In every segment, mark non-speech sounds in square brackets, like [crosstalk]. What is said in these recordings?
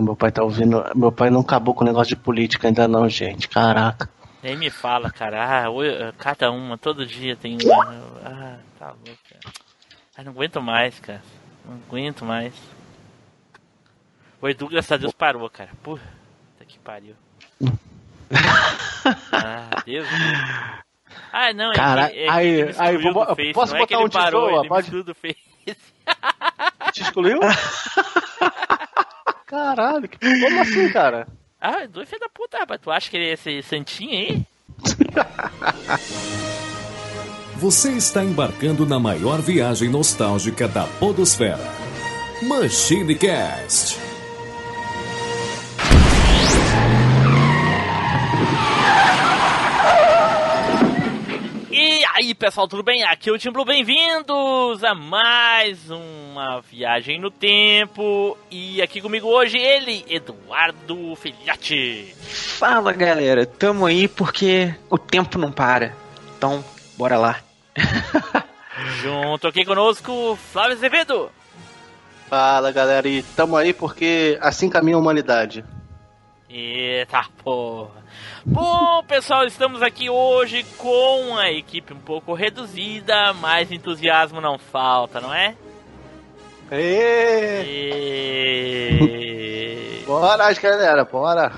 Caraca, meu pai tá ouvindo. Meu pai não acabou com o negócio de política ainda não, gente. Caraca. Nem me fala, cara. Ah, cada uma, todo dia tem uma. Ah, tá louco, cara. Não aguento mais, cara. Não aguento mais. O Edu, graças a Deus, parou, cara. Puta que pariu. [laughs] ah, Deus. Ah, não, é Cara, é que aí- aí, vou- do Face, posso é que botar ele um parou, ele ó, me pode? excluiu do Face. Te excluiu? [laughs] Caralho, que- como assim, cara? Ah, Edu é filho da puta, rapaz. Tu acha que ele é esse santinho aí? Você está embarcando na maior viagem nostálgica da Podosfera. Machine Cast. E aí, pessoal, tudo bem? Aqui é o Tim Blue, bem-vindos a mais uma viagem no tempo. E aqui comigo hoje ele, Eduardo Filhote. Fala galera, tamo aí porque o tempo não para. Então, bora lá. [laughs] Junto aqui conosco, Flávio Azevedo. Fala, galera, e tamo aí porque assim caminha a humanidade. Eita porra. Bom, pessoal, estamos aqui hoje com a equipe um pouco reduzida, mas entusiasmo não falta, não é? E... bora, galera, bora.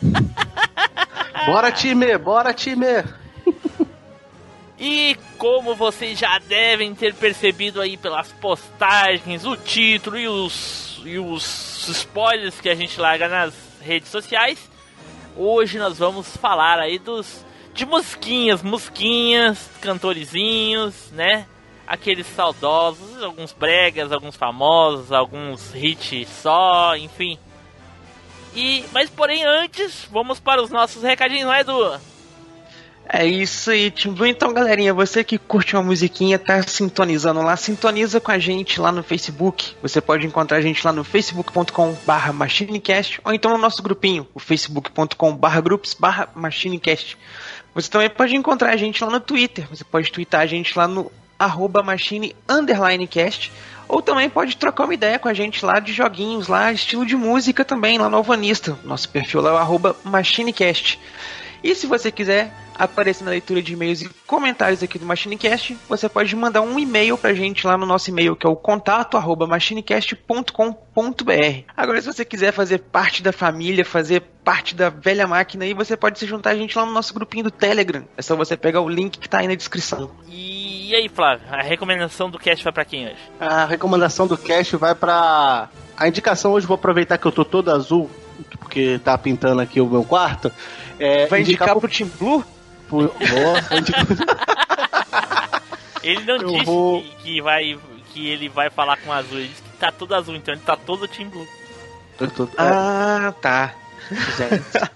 [laughs] bora, time, bora, time. E como vocês já devem ter percebido aí pelas postagens, o título e os, e os spoilers que a gente larga nas redes sociais, hoje nós vamos falar aí dos de musquinhas, musquinhas, cantorizinhos, né? Aqueles saudosos, alguns bregas, alguns famosos, alguns hits só, enfim. E, mas porém antes, vamos para os nossos recadinhos, não é, Edu? É isso aí, Tim Blue. Então, galerinha, você que curte uma musiquinha, tá sintonizando lá, sintoniza com a gente lá no Facebook. Você pode encontrar a gente lá no facebook.com barra machinecast ou então no nosso grupinho, o facebook.com barra groups barra machinecast. Você também pode encontrar a gente lá no Twitter. Você pode twittar a gente lá no arroba machine underline cast. Ou também pode trocar uma ideia com a gente lá de joguinhos, lá, estilo de música também, lá no Alvanista. Nosso perfil lá é o arroba machinecast. E se você quiser aparecer na leitura de e-mails e comentários aqui do MachineCast, você pode mandar um e-mail pra gente lá no nosso e-mail, que é o contato arroba machinecast.com.br. Agora, se você quiser fazer parte da família, fazer parte da velha máquina aí, você pode se juntar a gente lá no nosso grupinho do Telegram. É só você pegar o link que tá aí na descrição. E aí, Flávio, a recomendação do cast vai pra quem hoje? A recomendação do cast vai pra. A indicação hoje, vou aproveitar que eu tô todo azul, porque tá pintando aqui o meu quarto. É, Vai indicar pro- pro Team Blue? pro- [laughs] vou indicar- Ele não Eu disse vou- que, que vai que ele vai falar com azul, ele disse que tá todo azul, então ele tá todo Team Blue. tô- Ah, tá. [laughs]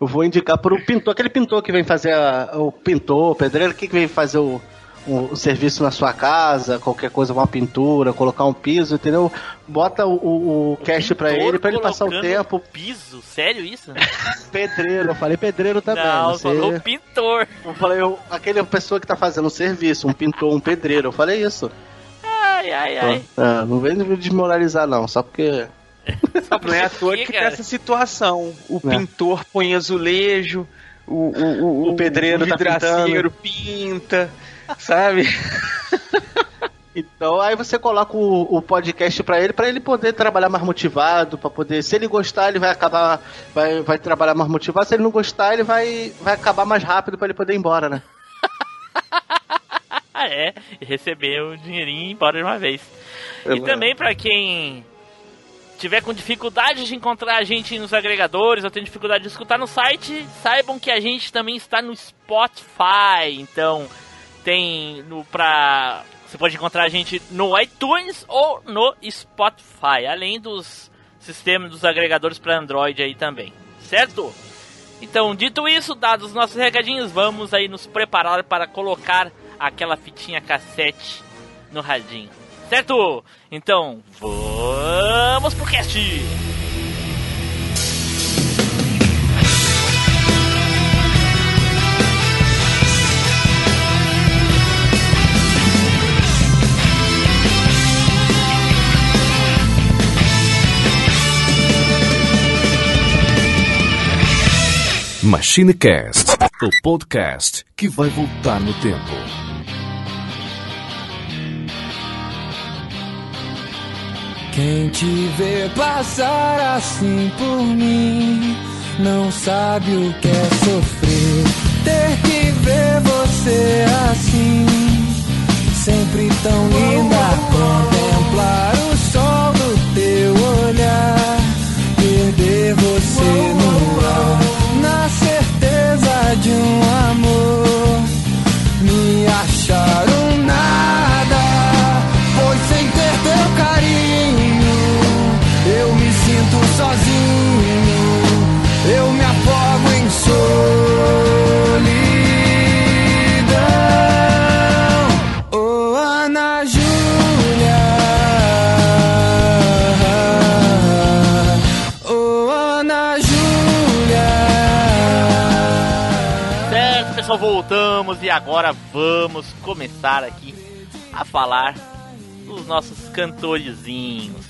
Eu vou indicar pro pintor, aquele pintor que vem fazer a- o pintor, o pedreiro, que vem fazer o, o- o serviço na sua casa, qualquer coisa, uma pintura, colocar um piso, entendeu? Bota o, o, o cash pra ele, pra ele passar o tempo. Piso? Sério isso? [laughs] Pedreiro, eu falei pedreiro também. não, você- falou pintor. Eu falei, eu, aquele pessoa que tá fazendo o serviço, um pintor, um pedreiro, eu falei isso. Ai, ai, ai. Ah, não vem desmoralizar não, só porque... [laughs] Só Não é à toa que cara? tá essa situação. O É. pintor põe azulejo, o, o, o, O pedreiro tá vidraceiro pinta, sabe? [laughs] Então aí você coloca o, o podcast pra ele, pra ele poder trabalhar mais motivado, pra poder, se ele gostar, ele vai acabar, vai, vai trabalhar mais motivado, se ele não gostar, ele vai, vai acabar mais rápido pra ele poder ir embora, né? [laughs] É, e receber o dinheirinho e ir embora de uma vez. E Eu- também pra quem tiver com dificuldade de encontrar a gente nos agregadores ou tem dificuldade de escutar no site, saibam que a gente também está no Spotify. Então, tem no pra você pode encontrar a gente no iTunes ou no Spotify, além dos sistemas dos agregadores para Android aí também, certo? Então, dito isso, dados os nossos recadinhos, vamos aí nos preparar para colocar aquela fitinha cassete no radinho. Certo? Então, vamos pro cast! MachineCast, o podcast que vai voltar no tempo. Quem te vê passar assim por mim não sabe o que é sofrer. Ter que ver você assim, sempre tão linda. Contemplar o sol do teu olhar, perder você no Me agora vamos começar aqui a falar dos nossos cantorezinhos.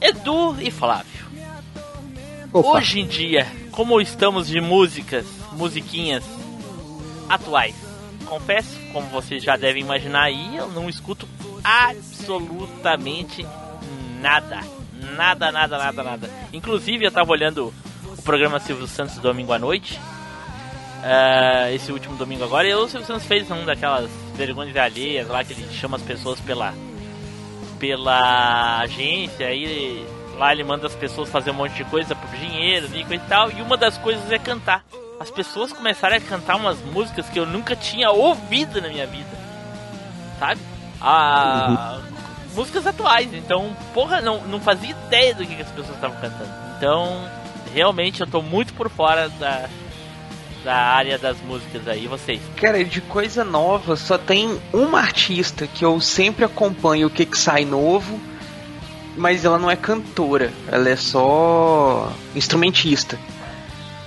Edu e Flávio. Opa. Hoje em dia, como estamos de músicas, musiquinhas atuais? Confesso, como vocês já devem imaginar aí, eu não escuto absolutamente nada. Nada, nada, nada, nada. Inclusive, eu tava olhando o programa Silvio Santos domingo à noite. Ah, esse último domingo agora, e o Silvio Santos fez um daquelas vergonhas alheias lá que ele chama as pessoas pela pela agência aí lá ele manda as pessoas fazer um monte de coisa por dinheiro e e tal e uma das coisas é cantar. As pessoas começaram a cantar umas músicas que eu nunca tinha ouvido na minha vida sabe? Ah, músicas atuais então porra não, não fazia ideia do que, que as pessoas estavam cantando. Então realmente eu tô muito por fora da da área das músicas aí vocês Cara, de coisa nova, só tem uma artista que eu sempre acompanho o que, que sai novo, mas ela não é cantora, ela é só instrumentista,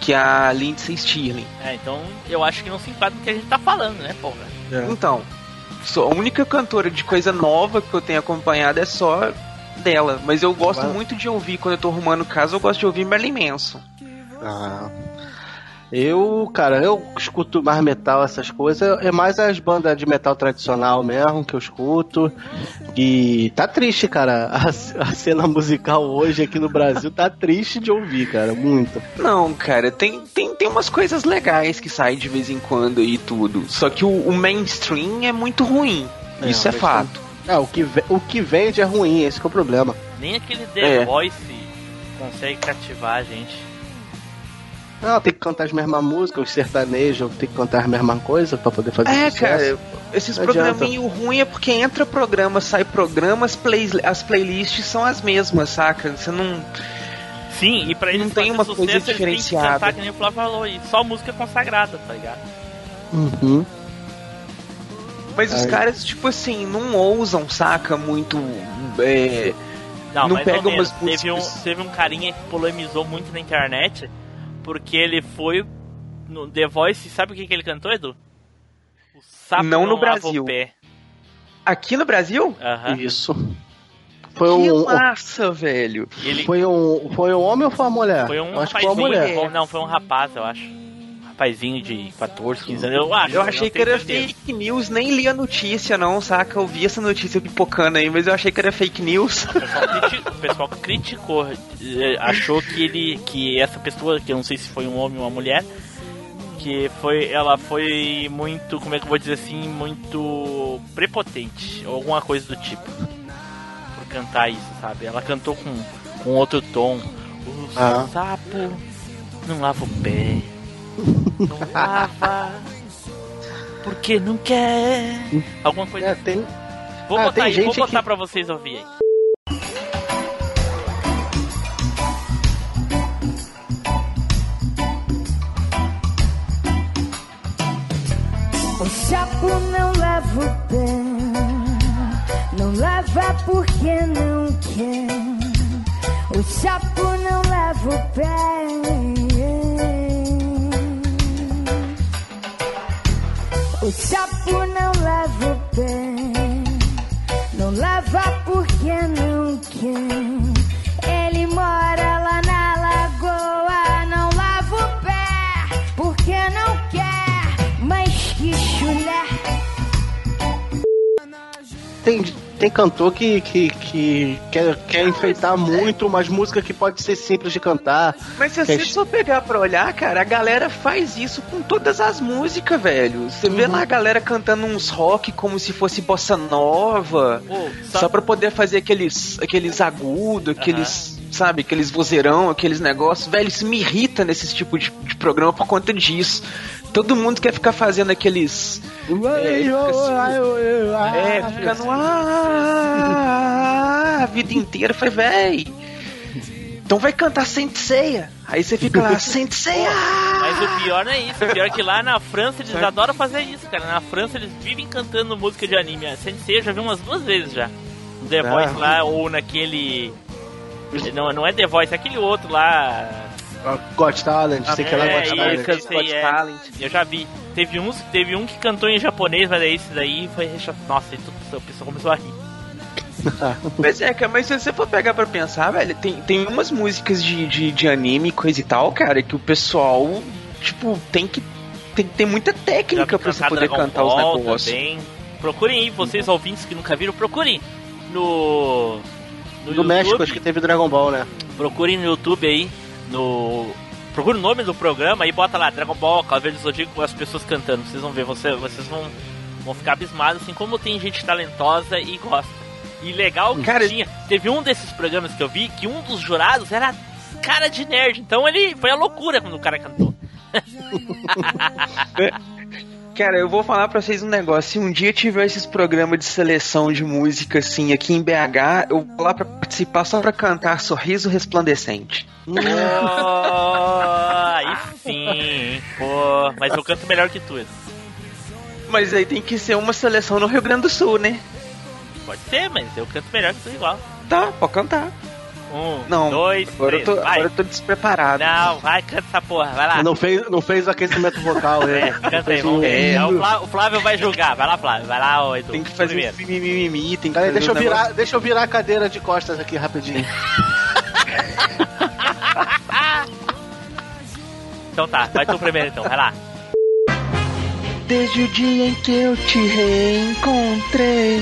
que é a Lindsay Stirling. é, então eu acho que não se enquadra no que a gente tá falando né porra Então, só, a única cantora de coisa nova que eu tenho acompanhado é só dela, mas eu gosto Vai. muito de ouvir, quando eu tô arrumando casa, eu gosto de ouvir Marilyn Manson. Ah. Eu, cara, eu escuto mais metal, essas coisas. É mais as bandas de metal tradicional mesmo que eu escuto. E tá triste, cara. A, a cena musical hoje aqui no Brasil tá triste de ouvir, cara. Muito. Não, cara, tem, tem, tem umas coisas legais que saem de vez em quando e tudo. Só que o, o mainstream é muito ruim. É, Isso é fato. É, o que, o que vende é ruim, esse que é o problema. Nem aquele The É. Voice consegue cativar a gente. Não, tem que cantar as mesmas músicas, os sertanejos tem que cantar as mesmas coisas pra poder fazer É, sucesso. cara, esses Não adianta. programinhos ruins é porque entra programa, sai programa, as, play, as playlists são as mesmas, saca? Você não. Sim, e pra eles Não tem uma coisa sucesso, eles têm que diferenciada. cantar, que nem o Flávio falou, e só música consagrada, tá ligado? Uhum. Mas os caras, tipo assim, não ousam, saca? Muito. É, Não, Não mais pega ou menos. umas Teve um, teve um carinha que polemizou muito na internet, porque ele foi no The Voice, sabe o que, que ele cantou, Edu? O sapo Não no Brasil. Aqui no Brasil? Aham. Isso. Foi que um, massa, velho. Ele foi um. Foi um homem ou foi uma mulher? foi um acho que foi uma mulher. não, foi um rapaz, eu acho. Um rapazinho de 14, 15 anos, eu acho. Eu achei que era certeza. fake news, nem li a notícia, não, saca? Eu vi essa notícia pipocando aí, mas eu achei que era fake news. O pessoal, criti- o pessoal criticou, eh, achou que ele, que essa pessoa, que eu não sei se foi um homem ou uma mulher, que foi, ela foi muito, como é que eu vou dizer assim, muito prepotente, ou alguma coisa do tipo, por cantar isso, sabe? Ela cantou com, com outro tom. O Ah. sapo não lava o pé, não lava, porque não quer. Alguma coisa. É, tem, Vou ah, botar tem aí, vou botar que- pra vocês ouvir aí. O sapo não leva o pé, não leva porque não quer. O sapo não leva o pé. O sapo não lava o pé, não lava porque não quer. Ele mora lá na lagoa, não lava o pé porque não quer. Mas que chulé. Tem tem cantor que, que, que quer, quer enfeitar muito umas músicas que pode ser simples de cantar. Mas se Que você é- só pegar pra olhar, cara, a galera faz isso com todas as músicas, velho. Você vê lá a galera cantando uns rock como se fosse bossa nova. Ô, Só, pra poder fazer aqueles, aqueles agudos, aqueles, sabe, aqueles vozeirão, aqueles negócios. Velho, isso me irrita nesse tipo de, de programa por conta disso. Todo mundo quer ficar fazendo aqueles. É, fica assim, é, fica no ar a vida inteira. Foi, véi. Então vai cantar Senseia. Aí você fica lá, Senseia! Mas o pior não é isso. O pior é que lá na França eles adoram fazer isso, cara. Na França eles vivem cantando música de anime. A Sensei eu já vi umas duas vezes já. The Ah. Voice lá, ou naquele. Não, não é The Voice, é aquele outro lá. Got Talent, sei que ela é, Got Talent. eu é. Talent. Eu já vi. Teve, uns, teve um que cantou em japonês, mas aí esse daí foi. Nossa, e tudo, o pessoal começou a rir. [laughs] Pois é, cara, mas se você for pegar pra pensar, velho, tem, tem umas músicas de, de, de anime, coisa e tal, cara, que o pessoal, tipo, tem que. Tem que ter muita técnica pra você poder Dragon cantar os Ball negócios. também. Procurem aí, vocês ouvintes que nunca viram, procurem no. No Do México, acho que teve Dragon Ball, né? Procurem no YouTube aí, no. Procure o nome do programa e bota lá Dragon Ball, Cavaleiro do Zodíaco com as pessoas cantando. Vocês vão ver, você, vocês vão, vão ficar abismados, assim como tem gente talentosa e gosta. E legal que Cara- tinha. Teve um desses programas que eu vi que um dos jurados era cara de nerd. Então ele foi a loucura quando o cara cantou. [laughs] Cara, eu vou falar pra vocês um negócio. Se um dia tiver esses programas de seleção de música assim aqui em BH, eu vou lá pra participar só pra cantar Sorriso Resplandecente. Oh, aí sim, pô. Mas eu canto melhor que tu. Mas aí tem que ser uma seleção no Rio Grande do Sul, né? Pode ser, mas eu canto melhor que tu igual. Tá, pode cantar. Um, Não, dois, agora, três, eu tô, vai. agora eu tô despreparado. Não, vai, canta essa porra, vai lá. Não fez, não fez o aquecimento vocal, É, né? canta aí, vamos ver. É. O, Flávio, o Flávio vai julgar, vai lá, Flávio, vai lá, ô Edu. Tem que fazer primeiro. mimimi, tem que Peraí, fazer deixa eu, um negócio- virar, deixa eu virar a cadeira de costas aqui rapidinho. [laughs] Então tá, vai tu primeiro então, vai lá. Desde o dia em que eu te reencontrei,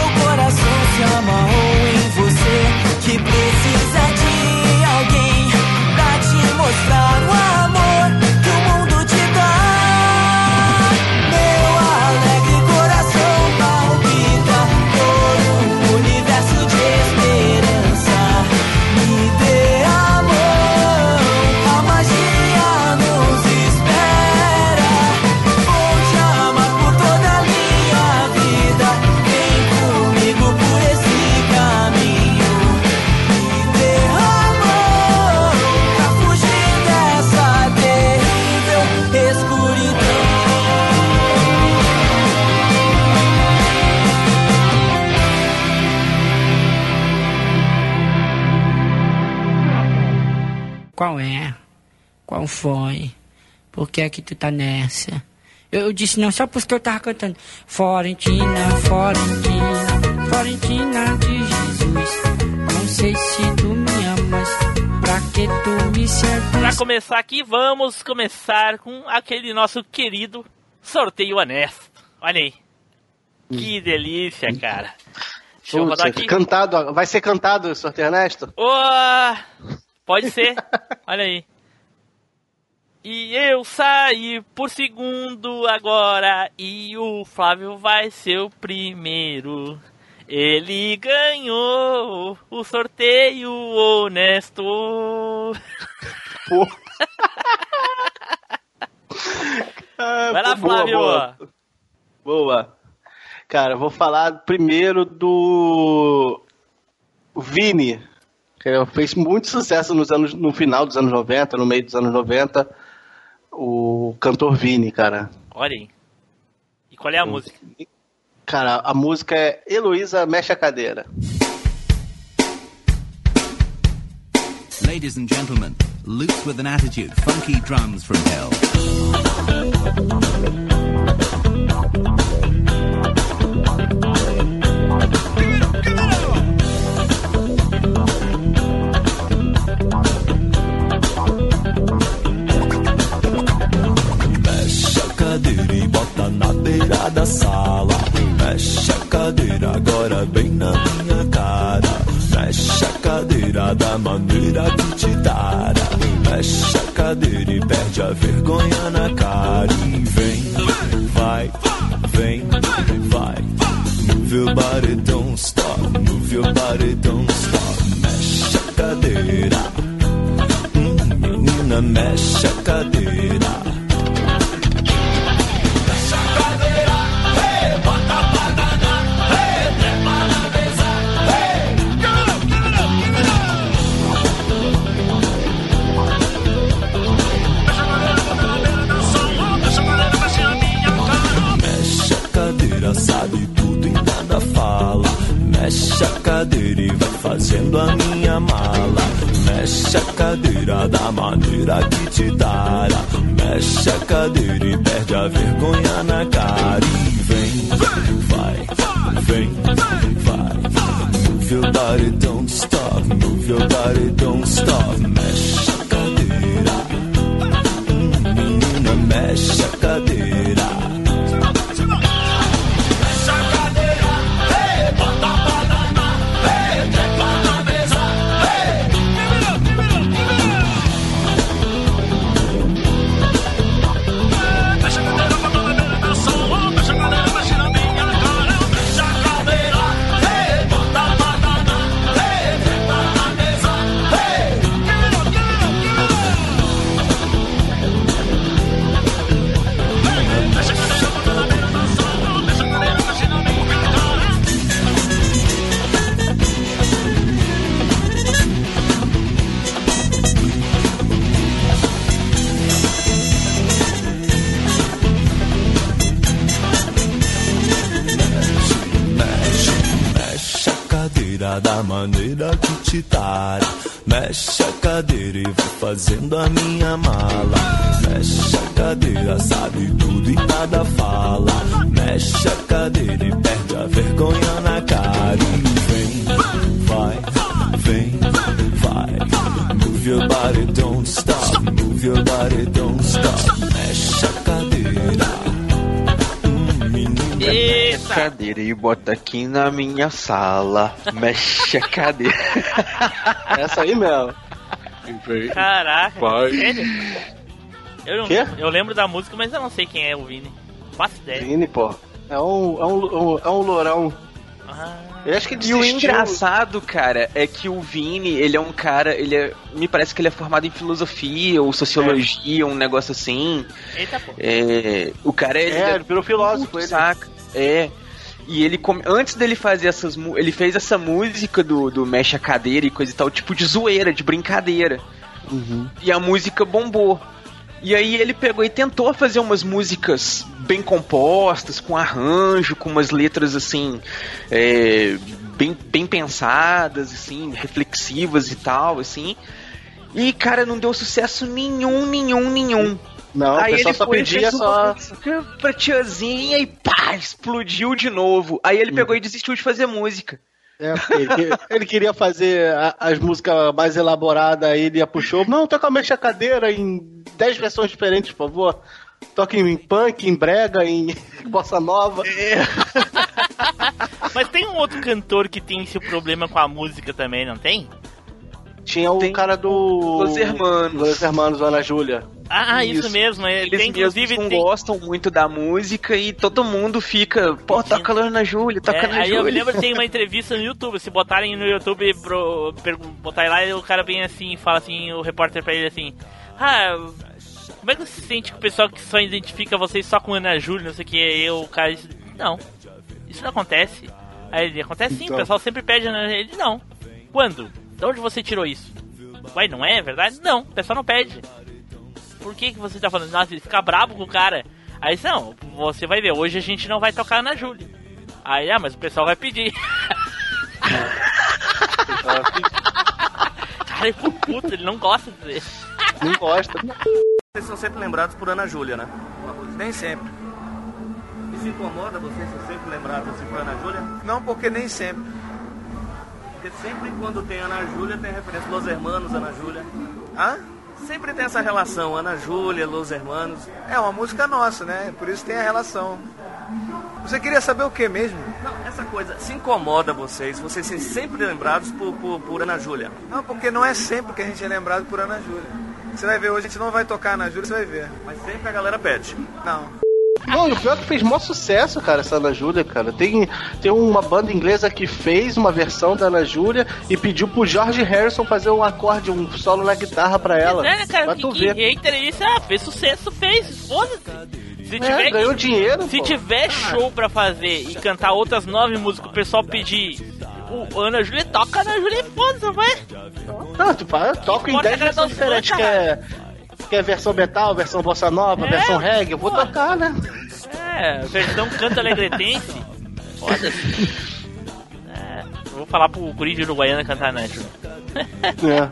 Foi? Por que é que tu tá nessa? Eu, eu disse não só porque eu tava cantando Florentina, Florentina, Florentina de Jesus. Não sei se tu me amas, pra que tu me Pra seduz? começar aqui, vamos começar com aquele nosso querido sorteio honesto. Olha aí. Que delícia, cara. Deixa eu rodar Putz, aqui. cantado, vai ser cantado o sorteio honesto? Ô, pode ser. [laughs] Olha aí. E eu saí por segundo agora e o Flávio vai ser o primeiro. Ele ganhou o sorteio honesto. [laughs] Vai lá, Ah, Boa, Flávio. Boa. Boa. Cara, eu vou falar primeiro do Vini, que fez muito sucesso nos anos, no final dos anos 90, no meio dos anos 90, o cantor Vini, cara. Olha aí. E qual é a música? Cara, a música é Heloísa Mexe a Cadeira. Ladies and gentlemen, Loose with an attitude, funky drums from hell. Cadeira e bota na beira da sala. Mexe a cadeira agora bem na minha cara. Mexe a cadeira da maneira que te dara. Mexe a cadeira e perde a vergonha na cara. E vem, vai, vem, vai. Move your body, don't stop. Move your body, don't stop. Mexe a cadeira. Hum, menina, mexe a cadeira. Mexe a cadeira e vai fazendo a minha mala. Mexe a cadeira da maneira que te dara. Mexe a cadeira e perde a vergonha na cara. E vem, vai, vem, vai. Move your body, don't stop. Move your body, don't stop. Mexe a cadeira. Hum, menina, mexe Mexe a cadeira e vai fazendo a minha mala. Mexe a cadeira, sabe tudo e nada fala. Mexe a cadeira Cadeira e bota aqui na minha sala. Mexe a cadeira. Essa aí mesmo. Caraca, Vai. sério? Eu, não, Quê? eu lembro da música, mas eu não sei quem é o Vini. Faço ideia. Vini, pô. É um, é um, é um lourão. Ah, Eu acho que E o engraçado, cara, é que o Vini, ele é um cara, ele é, me parece que ele é formado em filosofia ou sociologia, um negócio assim. eita pô. É, o cara ele É, ele virou filósofo. Ele. saca? É. E ele come- antes dele fazer essas ele fez essa música do, do mexe a cadeira e coisa e tal, tipo de zoeira, de brincadeira. Uhum. E a música bombou. E aí ele pegou e tentou fazer umas músicas bem compostas, com arranjo, com umas letras assim, é, bem, bem pensadas, assim, reflexivas e tal, assim. E, cara, não deu sucesso nenhum, nenhum, nenhum. Não, o aí pessoal ele só foi pedia só. uma música pra tiazinha e pá, explodiu de novo. Aí ele pegou e desistiu de fazer música. É, ele, [laughs] ele queria fazer a- as músicas mais elaboradas, aí ele puxou. Não, toca a cadeira em 10 versões diferentes, por favor. Toca em punk, em brega, em [laughs] bossa nova. [laughs] Mas tem um outro cantor que tem esse problema com a música também, não tem? Tinha o Tem cara do. Los Hermanos. Los Hermanos, Ana Júlia. Ah, isso, Isso. mesmo. Ele Eles tem, inclusive, não tem, gostam muito da música e todo mundo fica, pô, toca lá na Júlia, toca É, na aí eu Júlia. lembro que tem uma [laughs] entrevista no YouTube. Se botarem no YouTube, pro, botarem lá, o cara vem assim, fala assim, o repórter pra ele assim: Ah, como é que você se sente com o pessoal que só identifica vocês só com Ana Júlia, não sei o que? E o cara diz: Não, isso não acontece. Aí ele: Acontece sim, Então. o pessoal sempre pede Ana Júlia. Ele: Não. Quando? De onde você tirou isso? Ué, não é verdade? Não, o pessoal não pede. Por que, que você tá falando? Nossa, ele fica brabo com o cara. Aí, não, você vai ver, hoje a gente não vai tocar na Júlia. Aí, ah, mas o pessoal vai pedir. [laughs] Cara, ele ficou puto, ele não gosta de dizer. Não gosta. Vocês são sempre lembrados por Ana Júlia, né? Nem sempre. E se incomoda vocês ser sempre lembrados assim por Ana Júlia? Não, porque nem sempre. Porque sempre quando tem Ana Júlia tem referência Los Hermanos, Ana Júlia. Hã? Sempre tem essa relação, Ana Júlia, Los Hermanos. É uma música nossa, né? Por isso tem a relação. Você queria saber o que mesmo? Não, essa coisa se incomoda vocês, vocês serem sempre lembrados por, por, por Ana Júlia. Não, porque não é sempre que a gente é lembrado por Ana Júlia. Você vai ver, hoje a gente não vai tocar Ana Júlia, você vai ver. Mas sempre a galera pede. Não. Não, e o pior é que fez maior sucesso, cara, essa Ana Júlia, cara. Tem, tem uma banda inglesa que fez uma versão da Ana Júlia e pediu pro George Harrison fazer um acorde, um solo na guitarra pra ela. É, né, cara? Que, tu que ver. hater é isso? Ah, fez sucesso, fez. Foda-se. Se tiver, É, ganhou dinheiro, se pô. tiver show pra fazer e cantar outras nove músicas, o pessoal pedir. O Ana Júlia toca Ana Júlia e foda-se, vai. Não, tu fala, toca em Bota 10 a cara versões diferentes, que é, que é versão metal, versão bossa nova, É, versão reggae. Eu vou pô. tocar, né? É, versão canto alegretense. Foda-se. É, eu vou falar pro Corinthians de Uruguaiana cantar Ana Júlia. [laughs]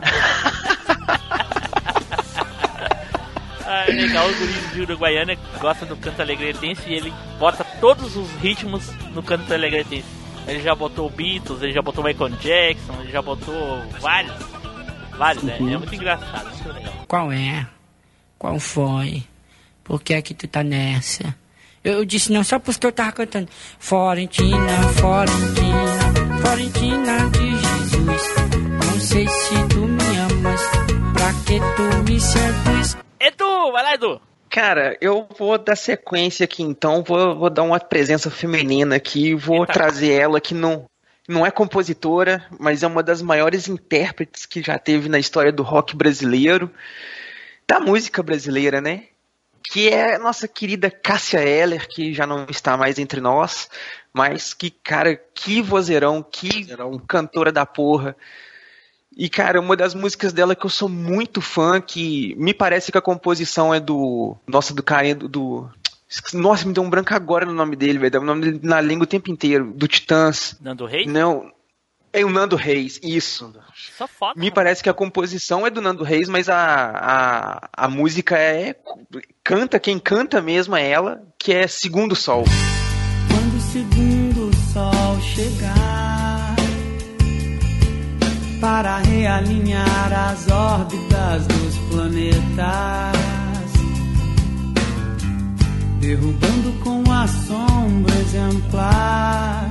Ah, é legal o Corinthians de Uruguaiana gosta do canto alegretense e ele bota todos os ritmos no canto alegretense. Ele já botou Beatles, ele já botou Michael Jackson, ele já botou vários. Vários, né? É muito engraçado, muito legal. Qual é? Qual foi? Por que é que tu tá nessa? Eu, eu disse não só porque eu tava cantando Florentina, Florentina, Florentina de Jesus. Não sei se tu me amas, pra que tu me seduz? Edu, vai lá, Edu. Cara, eu vou dar sequência aqui então, vou, vou dar uma presença feminina aqui, vou Eita. trazer ela que não, não é compositora, mas é uma das maiores intérpretes que já teve na história do rock brasileiro, da música brasileira, né? Que é a nossa querida Cássia Eller, que já não está mais entre nós, mas que, cara, que vozeirão, que cantora da porra. E, cara, uma das músicas dela que eu sou muito fã, que me parece que a composição é do. Nossa, do carinha do. do- Nossa, me deu um branco agora no nome dele, velho. O nome dele na língua o tempo inteiro. Do Titãs. Nando Reis? Não. É o Nando Reis, isso. Só foda. Me parece que a composição é do Nando Reis, mas a, a, a música é. Canta, quem canta mesmo é ela, que é Segundo Sol. Quando o segundo sol chegar para realinhar as órbitas dos planetas, derrubando com assombro exemplar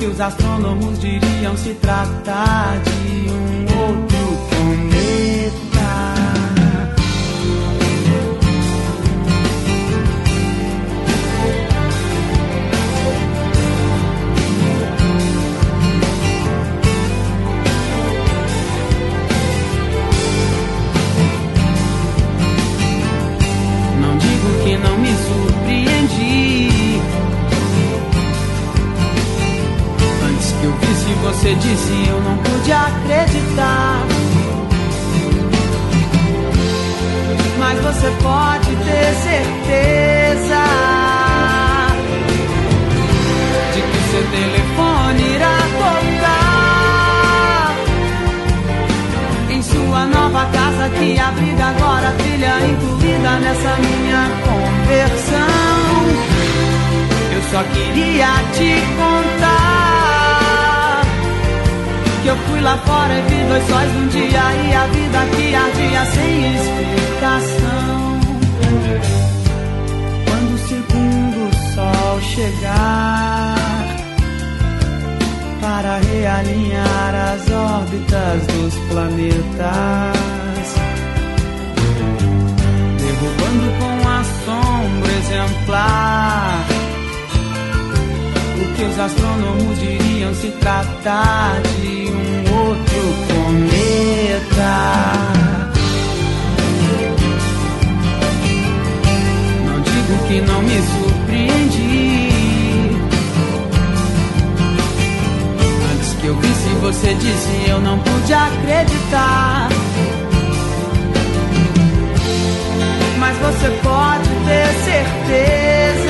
que os astrônomos diriam se tratar de um outro você disse, eu não pude acreditar. Mas você pode ter certeza de que seu telefone irá tocar em sua nova casa que abriga agora a trilha incluída nessa minha conversão. Eu só queria te contar que eu fui lá fora e vi dois sóis num dia e a vida que ardia sem explicação. Quando o segundo sol chegar para realinhar as órbitas dos planetas, derrubando com assombro exemplar o que os astrônomos diriam se tratar de um outro cometa. Não digo que não me surpreendi. Antes que eu visse você disse, eu não pude acreditar. Mas você pode ter certeza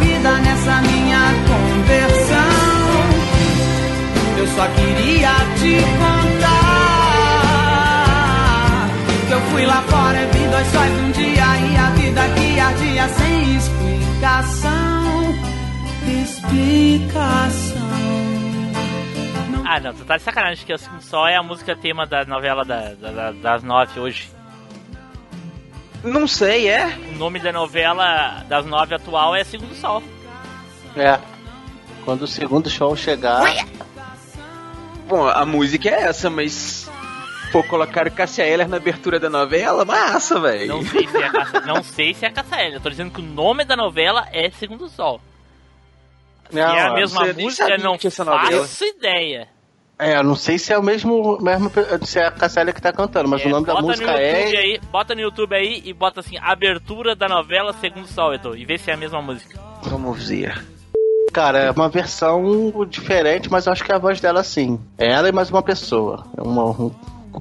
nessa minha conversão. Eu só queria te contar que eu fui lá fora, vi dois sóis num dia e a vida que ardia sem explicação. Explicação. Ah, não, tu tá de sacanagem que o Segundo Sol é a música tema da novela da, da- da- das nove hoje. Não sei, é? O nome da novela das nove atual é Segundo Sol. É. Quando o segundo show chegar. Bom, a música é essa, mas. Pô, colocaram Cássia Eller na abertura da novela? Massa, velho. Não sei se é a Caça, não sei se é. Eu tô dizendo que o nome da novela é Segundo Sol. Se Não, é a mesma música, não que essa novela- faço ideia. É, eu não sei se é o mesmo. mesmo se é a Cassélia que tá cantando, mas É, o nome da bota música no YouTube é. aí, bota no YouTube aí e bota assim, abertura da novela Segundo Sol, Edu, e vê se é a mesma música. Vamos ver. Cara, é uma versão diferente, mas eu acho que é a voz dela sim. É ela e mais uma pessoa. É uma, um-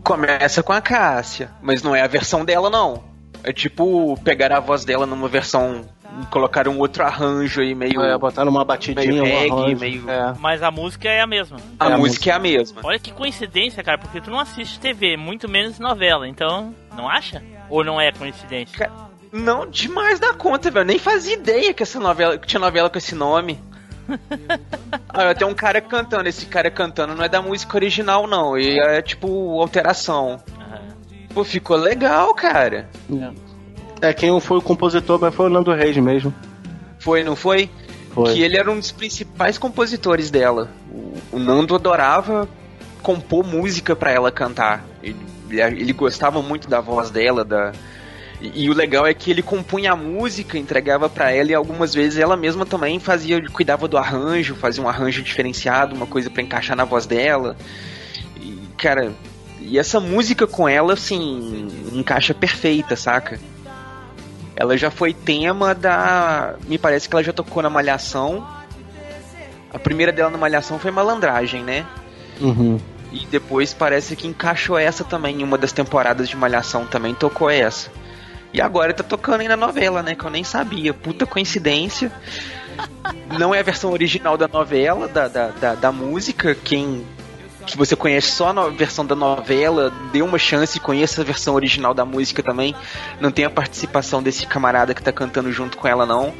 Começa com a Cássia, mas não é a versão dela, não. É tipo pegar a voz dela numa versão. colocar um outro arranjo aí meio. é, botaram uma batidinha, meio reggae, arranjo. meio- É. Mas a música é a mesma. A É a música é a mesma. Olha que coincidência, cara, porque tu não assiste TV, muito menos novela, então, não acha? Ou não é coincidência? Ca- Não, demais da conta, velho. Nem fazia ideia que essa novela. que tinha novela com esse nome. Ah, tem um cara cantando. Esse cara cantando não é da música original, não. E é tipo alteração. Aham. Pô, ficou legal, cara. É, quem foi o compositor, mas foi o Nando Reis mesmo. Foi, não foi? Foi. Que ele era um dos principais compositores dela. O, Nando adorava compor música pra ela cantar. Ele, ele gostava muito da voz dela, da. E, e o legal é que ele compunha a música, entregava pra ela e algumas vezes ela mesma também fazia, cuidava do arranjo, fazia um arranjo diferenciado, uma coisa pra encaixar na voz dela. E, cara, e essa música com ela, assim, encaixa perfeita, saca? Ela já foi tema da. Me parece que ela já tocou na Malhação. A primeira dela na Malhação foi Malandragem, né? Uhum. E depois parece que encaixou essa também. Em uma das temporadas de Malhação também tocou essa. E agora tá tocando aí na novela, né? Que eu nem sabia. Puta coincidência. Não é a versão original da novela, da, da, da, da música. Quem. Que você conhece só a versão da novela, dê uma chance e conheça a versão original da música também. Não tem a participação desse camarada que tá cantando junto com ela, não.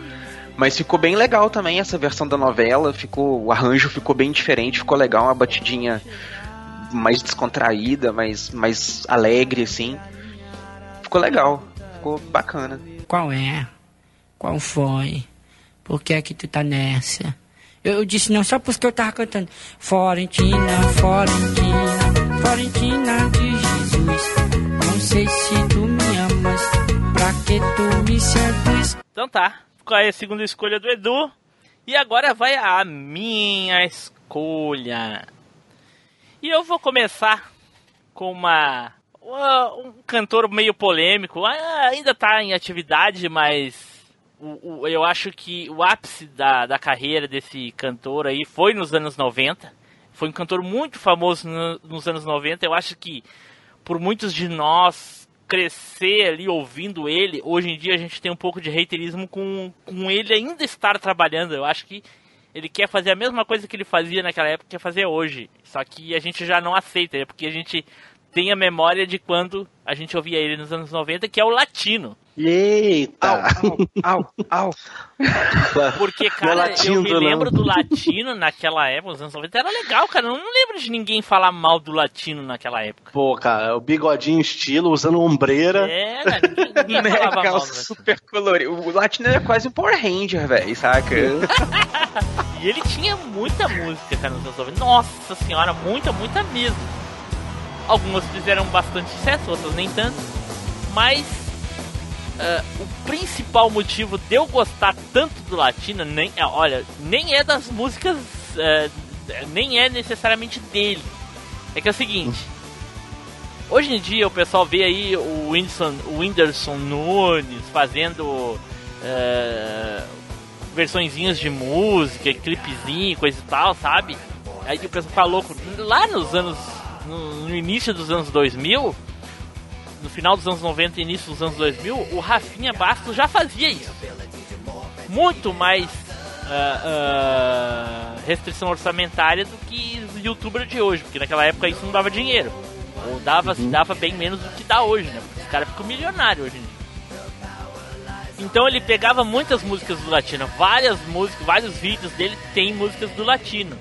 Mas ficou bem legal também essa versão da novela. Ficou, o arranjo ficou bem diferente, ficou legal, uma batidinha mais descontraída, mais, mais alegre, assim. Ficou legal, ficou bacana. Qual é? Qual foi? Por que é que tu tá nessa? Eu, eu disse não só porque eu tava cantando Florentina, Florentina, Florentina de Jesus. Não sei se tu me amas, pra que tu me seduz? Então tá, ficou aí a segunda escolha do Edu. E agora vai a minha escolha. E eu vou começar com uma. Um cantor meio polêmico. Ah, Ainda tá em atividade, mas. o- eu acho que o ápice da, da carreira desse cantor aí foi nos anos 90. Foi um cantor muito famoso no- nos anos 90. Eu acho que por muitos de nós crescer ali ouvindo ele, hoje em dia a gente tem um pouco de haterismo com, com ele ainda estar trabalhando. Eu acho que ele quer fazer a mesma coisa que ele fazia naquela época, quer fazer hoje. Só que a gente já não aceita, é porque a gente tem a memória de quando a gente ouvia ele nos anos 90, que é o latino. Eita! Au, au. [laughs] Porque, cara, latino, eu me não. lembro do latino naquela época, nos anos 90, era legal, cara. Eu não lembro de ninguém falar mal do latino naquela época. Pô, cara, o bigodinho estilo, usando ombreira. É, cara, ninguém, ninguém [laughs] Né, falava mal. super colorido. O Latino era quase um Power Ranger, velho, saca? [laughs] E ele tinha muita música, cara, nos anos 90. Nossa senhora, muita, muita mesmo. Algumas fizeram bastante sucesso, outras nem tanto. Mas ah, o principal motivo de eu gostar tanto do latino, nem, ah, olha, nem é das músicas, ah, nem é necessariamente dele. É que é o seguinte. Hoje em dia o pessoal vê aí o Whindersson, o Whindersson Nunes fazendo ah, versõezinhas de música, clipezinho, coisa e tal, sabe? Aí o pessoal fica louco. Lá nos anos. No, no início dos anos 2000, no final dos anos 90 e início dos anos 2000, o Rafinha Bastos já fazia isso. Muito mais ah, ah, restrição orçamentária do que os youtubers de hoje, porque naquela época isso não dava dinheiro. Ou dava, dava bem menos do que dá hoje, né? Porque os caras ficam milionários hoje em dia. Então ele pegava muitas músicas do latino, várias músicas, vários vídeos dele tem músicas do latino,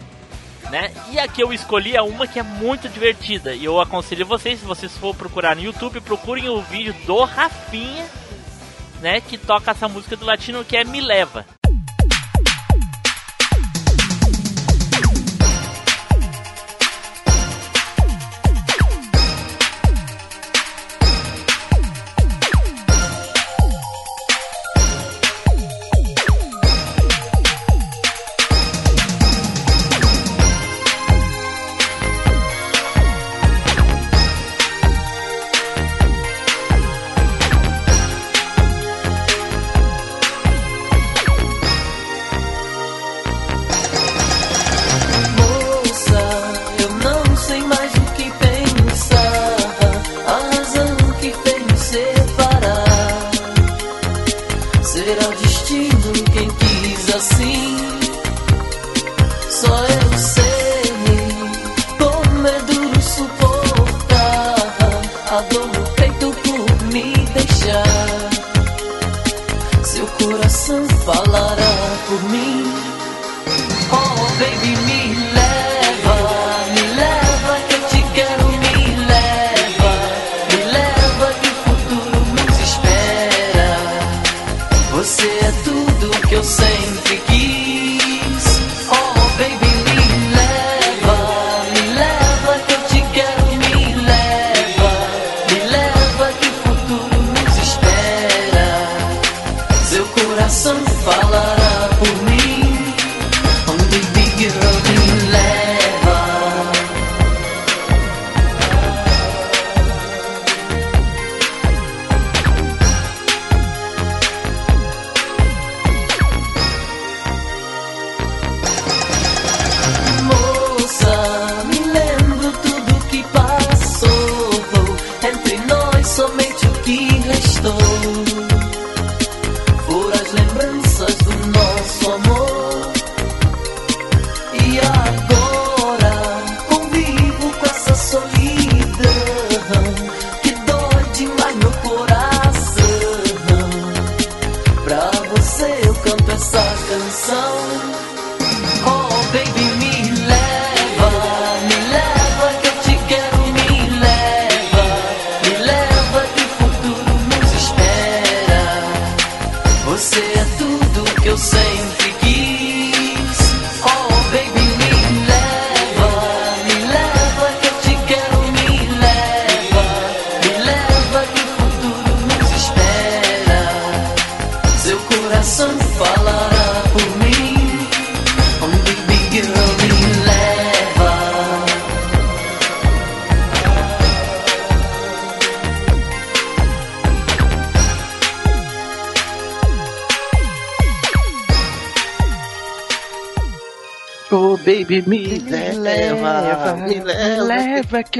né? E aqui eu escolhi a uma que é muito divertida e eu aconselho vocês, se vocês for procurar no YouTube, procurem o vídeo do Rafinha, né, que toca essa música do latino que é Me Leva.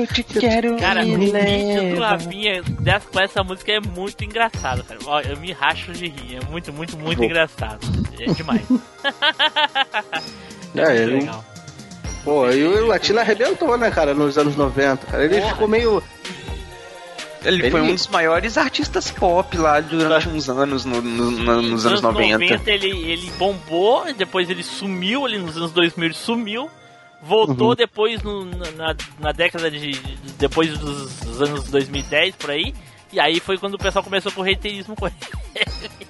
Que eu te quero, Cara, me o vídeo do dessa, com essa música é muito engraçado, cara. Ó, eu me racho de rir, é muito, muito, muito Vou. engraçado. É demais. [laughs] É, muito ele- legal. Pô, e o Latino arrebentou, né, cara, nos anos 90. Cara. Ele Porra. ficou meio. Ele, foi Ele- um dos maiores artistas pop lá durante uns anos, no- no- no- nos anos 90. ele, ele bombou, depois ele sumiu ali nos anos 2000, ele sumiu. Voltou Uhum. depois no- na, na década de. de- depois dos, dos anos 2010 por aí. E aí foi quando o pessoal começou com o reiterismo com ele. [laughs]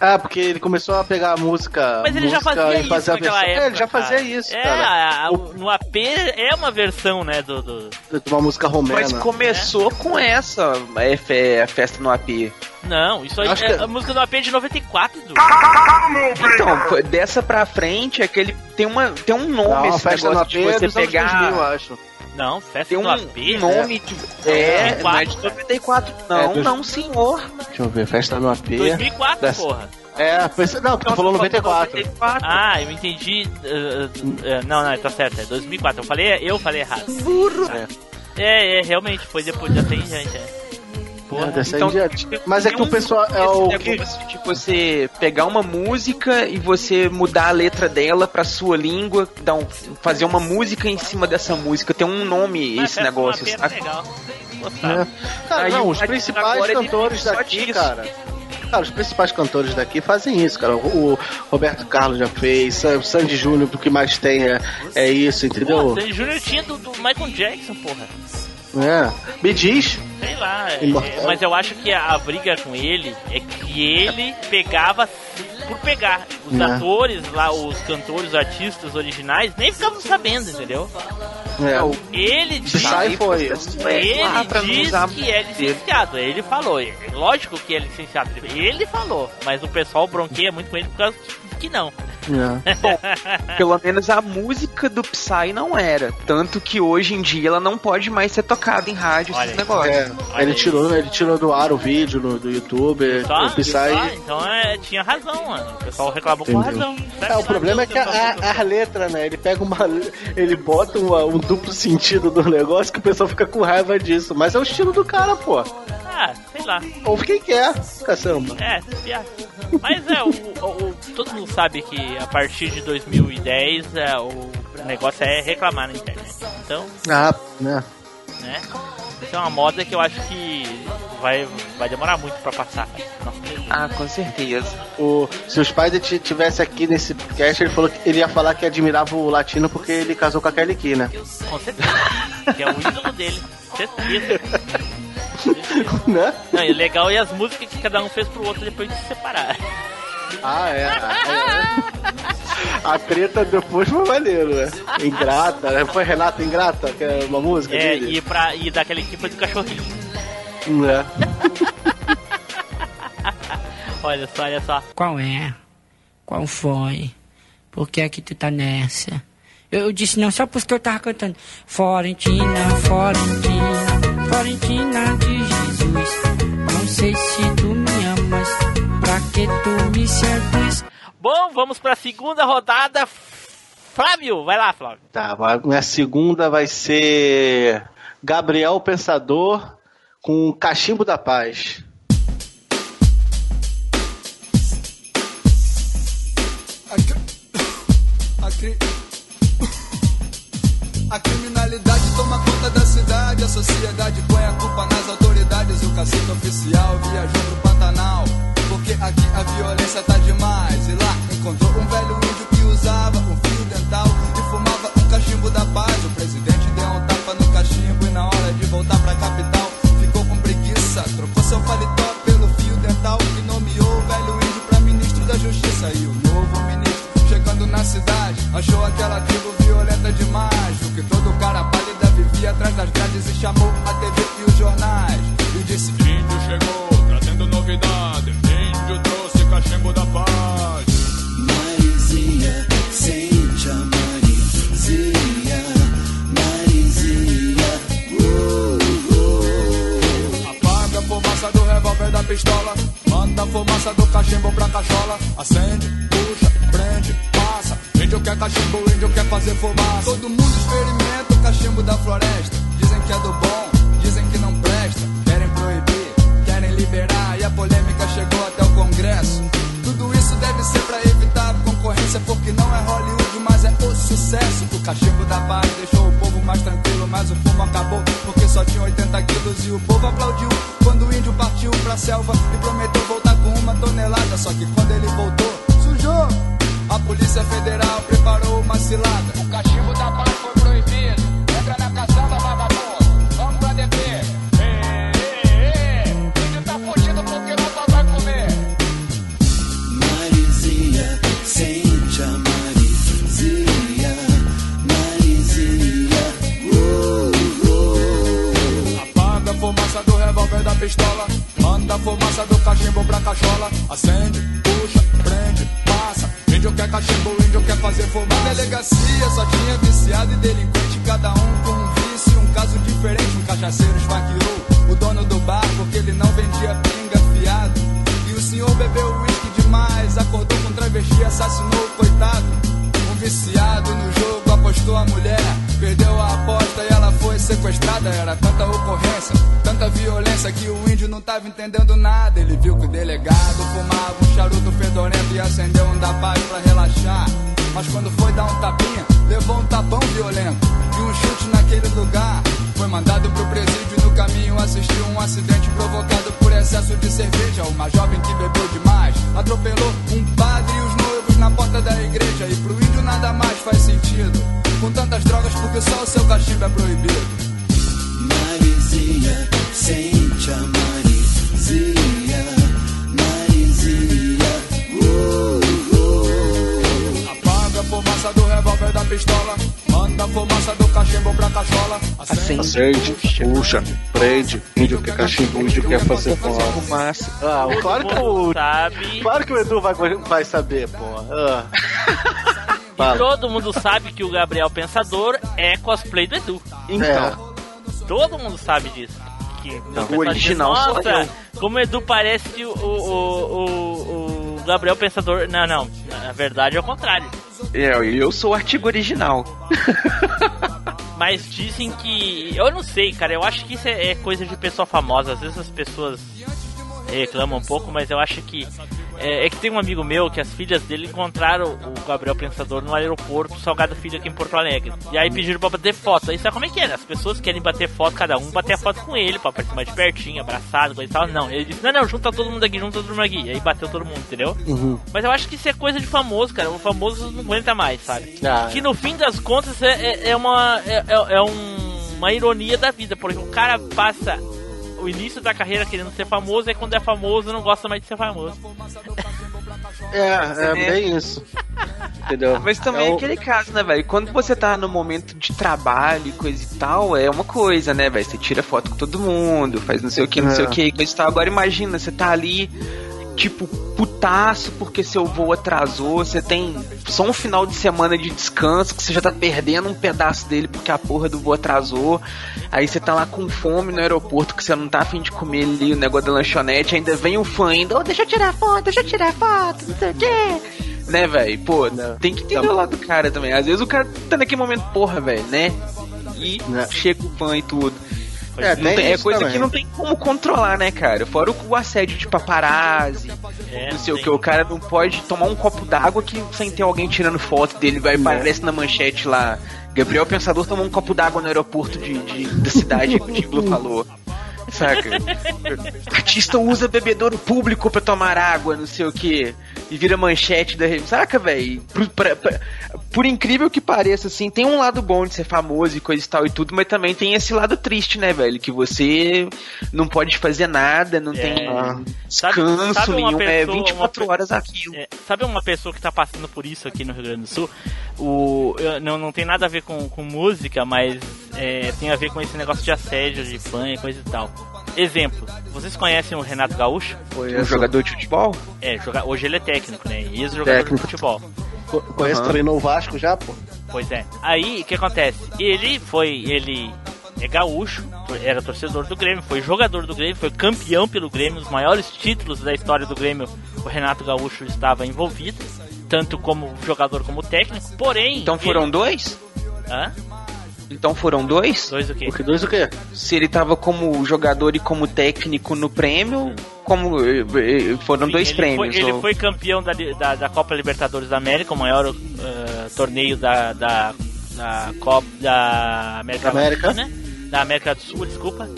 Ah, porque ele começou a pegar a música. Mas ele já música fazia e isso fazer a naquela versão. época. É, ele já fazia cara. isso, é, cara. a- a- no AP é uma versão, né, do... do... De uma música romena. Mas começou com essa é, fe- a festa no AP. Não, isso aí Acho é que- a música do AP de 94, Du. Então, dessa pra frente é que ele tem, uma, tem um nome Não, a esse festa no negócio AP de é você anos pegar. 2000, eu acho. Não, festa Tem do um AP. nome de. É, não é de 94. 94. Não, É, dos- não, senhor. Deixa eu ver, festa no AP. 2004, Dessa- porra. É, pensei, não, tu falou 94. Ah, eu entendi. uh, uh, não, não, tá certo, é 2004. Eu falei, eu falei errado. Burro. É, é, realmente, foi depois, já tem gente, é. Porra. É, Então, diante. Mas é que o pessoal. É o que. negócio de você pegar uma música e você mudar a letra dela pra sua língua, dar um- fazer uma música em cima dessa música. Tem um nome Mas [laughs] esse negócio, era saca? legal. Gostava. É. Cara, Aí não, os principais cantores daqui, disso. cara. Cara, os principais cantores daqui fazem isso, cara. O, o Roberto Carlos já fez, o Sandy Júnior, o que mais tem é, é isso, Pô, entendeu? Sandy Júnior tinha do, do Michael Jackson, porra. É. Me diz. Sei lá, é- mas eu acho que a, a briga com ele é que ele pegava por pegar. Os Né. atores lá, os cantores, os artistas originais, nem ficavam sabendo, entendeu? É. Ele diz, foi. ele pra não diz usar que é licenciado, ele falou. É Lógico que é licenciado, ele falou, mas o pessoal bronqueia muito com ele por causa que não. É. Pelo menos a música do Psy não era. Tanto que hoje em dia ela não pode mais ser tocada em rádio, Olha esse aí. negócio. É, ele tirou, ele tirou do ar o vídeo no, do YouTube. Só, o Psy. só, então é, tinha razão, mano. O pessoal reclamou com Entendeu. razão. É, o problema é que a, a, a letra, né? Ele pega uma. Ele bota uma- um duplo sentido do negócio que o pessoal fica com raiva disso. Mas é o estilo do cara, pô. Ah, sei lá. Ouve quem quer, caçamba. É. Mas é, o, o- o- todo mundo sabe que a partir de 2010 é, o negócio é reclamar na internet. Então, Ah, né? né? Isso é uma moda que eu acho que vai, vai demorar muito pra passar. Nossa, Ah, com certeza. O, se o Spider t- tivesse aqui nesse cast, ele falou que ele ia falar que admirava o latino porque ele casou com a Kelly Key, né? com certeza. que é o ídolo dele. Certeza. [laughs] né? Não, e legal e as músicas que cada um fez pro outro depois de se separar. Ah, é. A treta depois foi maneiro, né? Ingrata, né? Foi Renata Ingrata, que é uma música É, dele. e, pra, e daquela equipe do cachorrinho. Né? [laughs] Olha só, olha só. Qual é? Qual foi? Por que é que tu tá nessa? Eu, eu disse não só porque eu tava cantando Florentina, Florentina, Florentina de Jesus. Não sei se tu me pra que tu me seduz? Bom, vamos pra segunda rodada. Flávio, vai lá, Flávio. Tá, minha segunda vai ser Gabriel Pensador com Cachimbo da Paz. A, cri- a criminalidade toma conta da cidade, a sociedade põe a culpa nas autoridades. O cacique oficial viajou pro Pantanal, porque aqui a violência tá demais. E lá encontrou um velho índio que usava um fio dental e fumava um cachimbo da paz. O presidente deu um tapa no cachimbo e na hora de voltar pra capital ficou com preguiça. Trocou seu paletó pelo fio dental e nomeou o velho índio pra ministro da justiça. E o novo ministro chegando na cidade, achou aquela tribo violenta demais. O que todo cara pálida vivia atrás das grades e chamou a TV e os jornais. E disse: Índio chegou, trazendo novidade. Trouxe cachimbo da paz. Marizinha, sente a Marizinha, Marizinha, uh, uh. Apaga a fumaça do revólver da pistola. Manda a fumaça do cachimbo pra cachola. Acende, puxa, prende, passa. Índio quer cachimbo, índio quer fazer fumaça. Todo mundo experimenta o cachimbo da floresta. Dizem que é do bom, Congresso. Tudo isso deve ser pra evitar concorrência, porque não é Hollywood, mas é o sucesso. O cachimbo da paz deixou o povo mais tranquilo, mas o fumo acabou porque só tinha 80 quilos e o povo aplaudiu quando o índio partiu pra selva e prometeu voltar com uma tonelada. Só que quando ele voltou, sujou. A Polícia Federal preparou uma cilada. O cachimbo da paz foi Manda a fumaça do cachimbo pra cachola. Acende, puxa, prende, passa. Índio quer cachimbo, índio quer fazer fumaça. Na delegacia só tinha viciado e delinquente. Cada um com um vício, um caso diferente. Um cachaceiro esfaqueou o dono do bar porque ele não vendia pinga fiado. E o senhor bebeu uísque demais. Acordou com travesti assassinou o coitado. Um viciado no jogo apostou a mulher. Perdeu a aposta e ela foi sequestrada. Era tanta ocorrência, tanta violência que o índio não tava entendendo nada. Ele viu que o delegado fumava um charuto fedorento e acendeu um da paz pra relaxar. Mas quando foi dar um tapinha, levou um tapão violento e um chute naquele lugar. Foi mandado pro presídio no caminho assistiu um acidente provocado por excesso de cerveja. Uma jovem que bebeu demais atropelou um padre e os noivos na porta da igreja. E pro índio nada mais faz sentido. Com tantas drogas, porque só o seu cachimbo é proibido. Marizinha, sente a Marizinha, Marizinha, uh, uh. Apaga a fumaça do revólver da pistola. Manda a fumaça do cachimbo pra cachola. Acende, puxa, prende, índio quer cachimbo, índio quer fazer fumaça. Ah, claro que o. Sabe. Claro que o Edu vai, vai saber, pô. Ah. [laughs] Todo mundo sabe que o Gabriel Pensador é cosplay do Edu. Então. Todo mundo sabe disso. Que Não, pessoal o original diz, Nossa, eu." como o Edu parece o, o, o, o Gabriel Pensador. Não, não. Na verdade é o contrário. É, eu sou o artigo original. [laughs] Mas dizem que. Eu não sei, cara. Eu acho que isso é, é coisa de pessoa famosa. Às vezes as pessoas reclamam um pouco, mas eu acho que. É, é que tem um amigo meu que as filhas dele encontraram o Gabriel Pensador no aeroporto Salgado Filho aqui em Porto Alegre. E aí pediram pra bater foto. Aí sabe como é que é? né? As pessoas querem bater foto, cada um bater a foto com ele, pra mais de pertinho, abraçado, coisa e tal. Não, ele disse: Não, não, junta todo mundo aqui, junta todo mundo aqui. E aí bateu todo mundo, entendeu? Uhum. Mas eu acho que isso é coisa de famoso, cara. O famoso não aguenta mais, sabe? Ah, que no fim das contas é, é, é uma. É, é- é um- uma ironia da vida, porque o cara passa o início da carreira querendo ser famoso, e quando é famoso não gosta mais de ser famoso. É, é bem isso. Entendeu? Mas também É é o- aquele caso, né, velho? Quando você tá no momento de trabalho e coisa e tal, é uma coisa, né, velho? Você tira foto com todo mundo, faz não sei o que, não sei É. o que, coisa e tal. Agora imagina, você tá ali, tipo, putaço porque seu voo atrasou, você tem só um final de semana de descanso, que você já tá perdendo um pedaço dele porque a porra do voo atrasou. Aí você tá lá com fome no aeroporto, que você não tá afim de comer ali o negócio da lanchonete, ainda vem um fã ainda, ô, deixa eu tirar foto, deixa eu tirar foto, não sei o quê. Né, velho? Pô, tem que entender o lado do cara também. Às vezes o cara tá naquele momento, porra, velho, né? E chega o fã e tudo. É, Não tem tem- é coisa também. que não tem como controlar, né, cara? Fora o, o assédio de paparazzi, É, não sei o que. O cara não pode tomar um copo d'água que sem ter alguém tirando foto dele. Vai, aparece na manchete lá. Gabriel Pensador tomou um copo d'água no aeroporto de, de- da cidade que o Tiglo falou. Saca? Artista usa bebedouro público pra tomar água, não sei o que. E vira manchete da revista. Saca, velho? Por, incrível que pareça, assim, tem um lado bom de ser famoso e coisa e tal e tudo, mas também tem esse lado triste, né, velho? Que você não pode fazer nada, não tem descanso sabe uma nenhum. é pessoa- 24 uma horas aquilo. É, sabe uma pessoa que tá passando por isso aqui no Rio Grande do Sul? O, não, não tem nada a ver com, com música, mas é, tem a ver com esse negócio de assédio de fã e coisa e tal. Exemplo, vocês conhecem o Renato Gaúcho? Foi um jogador de futebol? É, joga, hoje ele é técnico, né? Ex-jogador de Técnico. futebol. Co- Conhece, Aham. treinou o Vasco já, pô? Pois é. Aí, o que acontece? Ele foi, ele é gaúcho, era torcedor do Grêmio, foi jogador do Grêmio, foi campeão pelo Grêmio, os maiores títulos da história do Grêmio, o Renato Gaúcho estava envolvido, tanto como jogador como técnico, porém... Então foram ele- dois? Hã? Então foram dois? Dois o quê? Dois o quê? Se ele tava como jogador e como técnico no prêmio, como eh, eh, foram dois ele prêmios. Foi, ele ou- foi campeão da, da, da Copa Libertadores da América, o maior ah, torneio da, da, da Copa da América, América. Latina, da América do Sul, desculpa,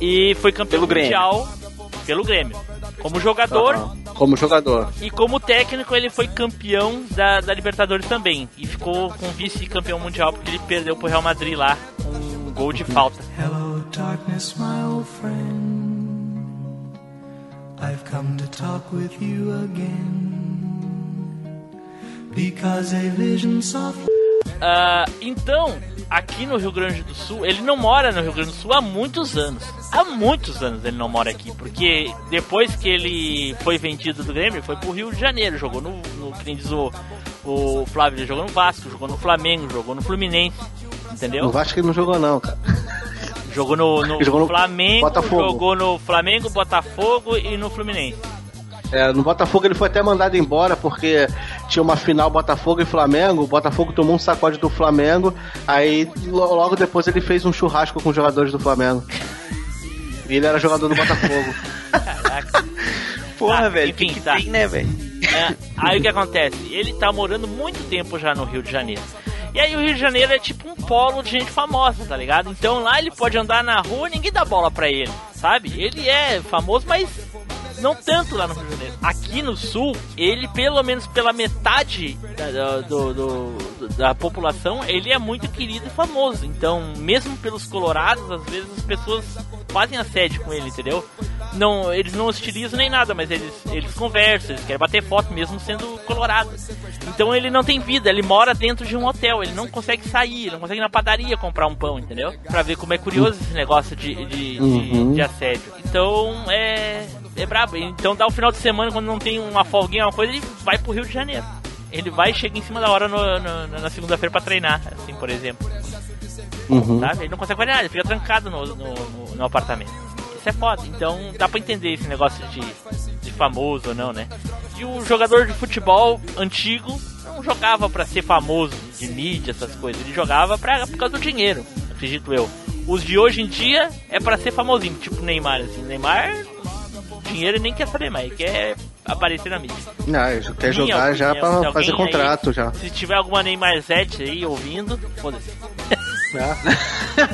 e foi campeão Pelo Grêmio. mundial pelo Grêmio. Como jogador Aham. Como jogador. e como técnico ele foi campeão da, da Libertadores também. E ficou com vice-campeão mundial porque ele perdeu pro Real Madrid lá com um gol de falta. Hello, darkness, my old friend. I've come to talk with you again. Because a vision soft. Ah, então, aqui no Rio Grande do Sul, ele não mora no Rio Grande do Sul há muitos anos. Há muitos anos ele não mora aqui, porque depois que ele foi vendido do Grêmio, foi pro Rio de Janeiro, jogou no, no que nem diz o, o Flávio, ele jogou no Vasco, jogou no Flamengo, jogou no Fluminense, entendeu? No Vasco ele não jogou, não, cara. Jogou no, no jogou no Flamengo, Botafogo. jogou no Flamengo, Botafogo e no Fluminense. É, no Botafogo ele foi até mandado embora porque tinha uma final Botafogo e Flamengo. O Botafogo tomou um sacode do Flamengo. Aí lo- logo depois ele fez um churrasco com os jogadores do Flamengo. E ele era jogador do Botafogo. Caraca. [laughs] Porra, Tá, velho, enfim, que, que tá. tem, né, velho? É, aí o que acontece? Ele tá morando muito tempo já no Rio de Janeiro. E aí o Rio de Janeiro é tipo um polo de gente famosa, tá ligado? Então lá ele pode andar na rua e ninguém dá bola pra ele, sabe? Ele é famoso, mas não tanto lá no Rio de Janeiro. Aqui no sul, ele, pelo menos pela metade da, do- do- da população, ele é muito querido e famoso. Então, mesmo pelos colorados, às vezes as pessoas fazem assédio com ele, entendeu? Não, eles não hostilizam nem nada, mas eles, eles conversam, eles querem bater foto mesmo sendo colorado. Então ele não tem vida, ele mora dentro de um hotel, ele não consegue sair, não consegue ir na padaria comprar um pão, entendeu? Pra ver como é curioso esse negócio de, de, de- Uhum. de assédio. Então é. É brabo. Então dá o final de semana, quando não tem uma folguinha, uma coisa, ele vai pro Rio de Janeiro. Ele vai e chega em cima da hora no- no- na segunda-feira pra treinar, assim, por exemplo. Uhum. Sabe? Ele não consegue fazer nada, ele fica trancado no, no, no- apartamento. Isso é foda. Então dá pra entender esse negócio de, de famoso ou não, né? E o jogador de futebol antigo não jogava pra ser famoso de mídia, essas coisas. Ele jogava pra, por causa do dinheiro, acredito eu. Os de hoje em dia é pra ser famosinho, tipo Neymar, assim. Neymar, dinheiro ele nem quer saber mais, quer aparecer na mídia. Não, quer jogar já pra fazer aí- contrato já. Se tiver alguma Neymar Zete aí ouvindo, foda-se. [laughs] É.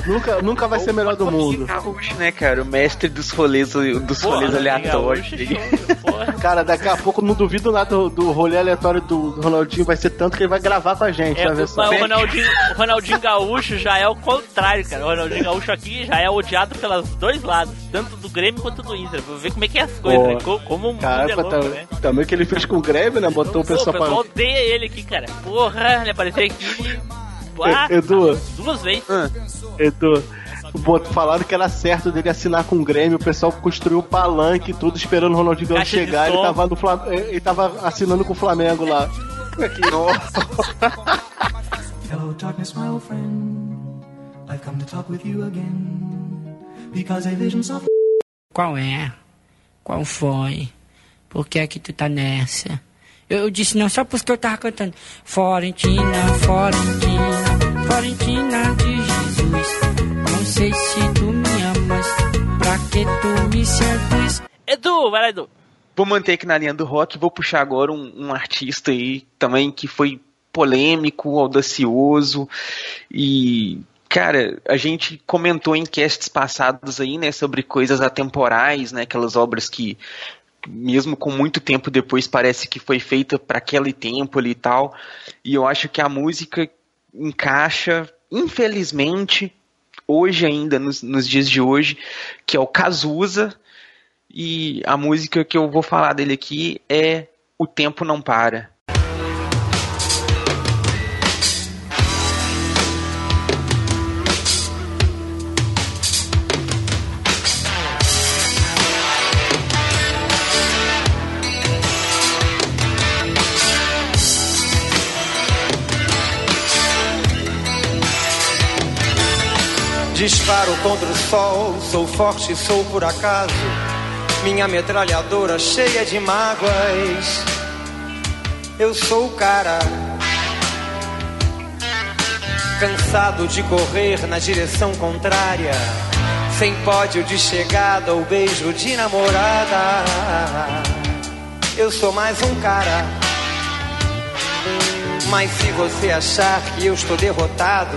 nunca, nunca vai ser melhor do mundo. Gaúcho, né, cara? O mestre dos rolês, dos Pô, rolês Ronaldinho aleatórios. Gaúcho, porra. Cara, daqui a pouco não duvido nada do, do rolê aleatório do, do Ronaldinho, vai ser tanto que ele vai gravar com a gente, É, só. o Ronaldinho, o Ronaldinho Gaúcho já é o contrário, cara. O Ronaldinho Gaúcho aqui já é odiado pelos dois lados, tanto do Grêmio quanto do Inter. Vou ver como é que é as coisas, né? Co- Como o mundo é louco, tá- né? também o que ele fez com o Grêmio, né? Botou o Pô, o pessoal pessoal pra. odeia ele aqui, cara. Porra, ele apareceu aqui. Ah, Edu, duas vezes. Edu, bot- falaram que era certo dele assinar com o Grêmio, o pessoal construiu o palanque e tudo, esperando o Ronaldinho Gaúcho chegar, ele tava, no Flam... ele tava assinando com o Flamengo lá. [laughs] Hello, darkness, my old friend. I've come to talk with you again. Because a vision soft. Qual é? Qual foi? Por que é que tu tá nessa? Eu, disse não só porque eu tava cantando. Florentina, Florentina, Florentina de Jesus. Não sei se tu me amas, pra que tu me seduz? Edu, vai lá, Edu. Vou manter aqui na linha do rock, vou puxar agora um, um artista aí também que foi polêmico, audacioso e cara, a gente comentou em casts passados aí, né, sobre coisas atemporais, né, aquelas obras que mesmo com muito tempo depois parece que foi feita para aquele tempo ali e tal. E eu acho que a música encaixa, infelizmente, hoje ainda nos, nos dias de hoje, que é o Cazuza e a música que eu vou falar dele aqui é O Tempo Não Para. Disparo contra o sol, sou forte, sou por acaso. Minha metralhadora cheia de mágoas. Eu sou o cara. Cansado de correr na direção contrária. Sem pódio de chegada ou beijo de namorada. Eu sou mais um cara. Mas se você achar que eu estou derrotado,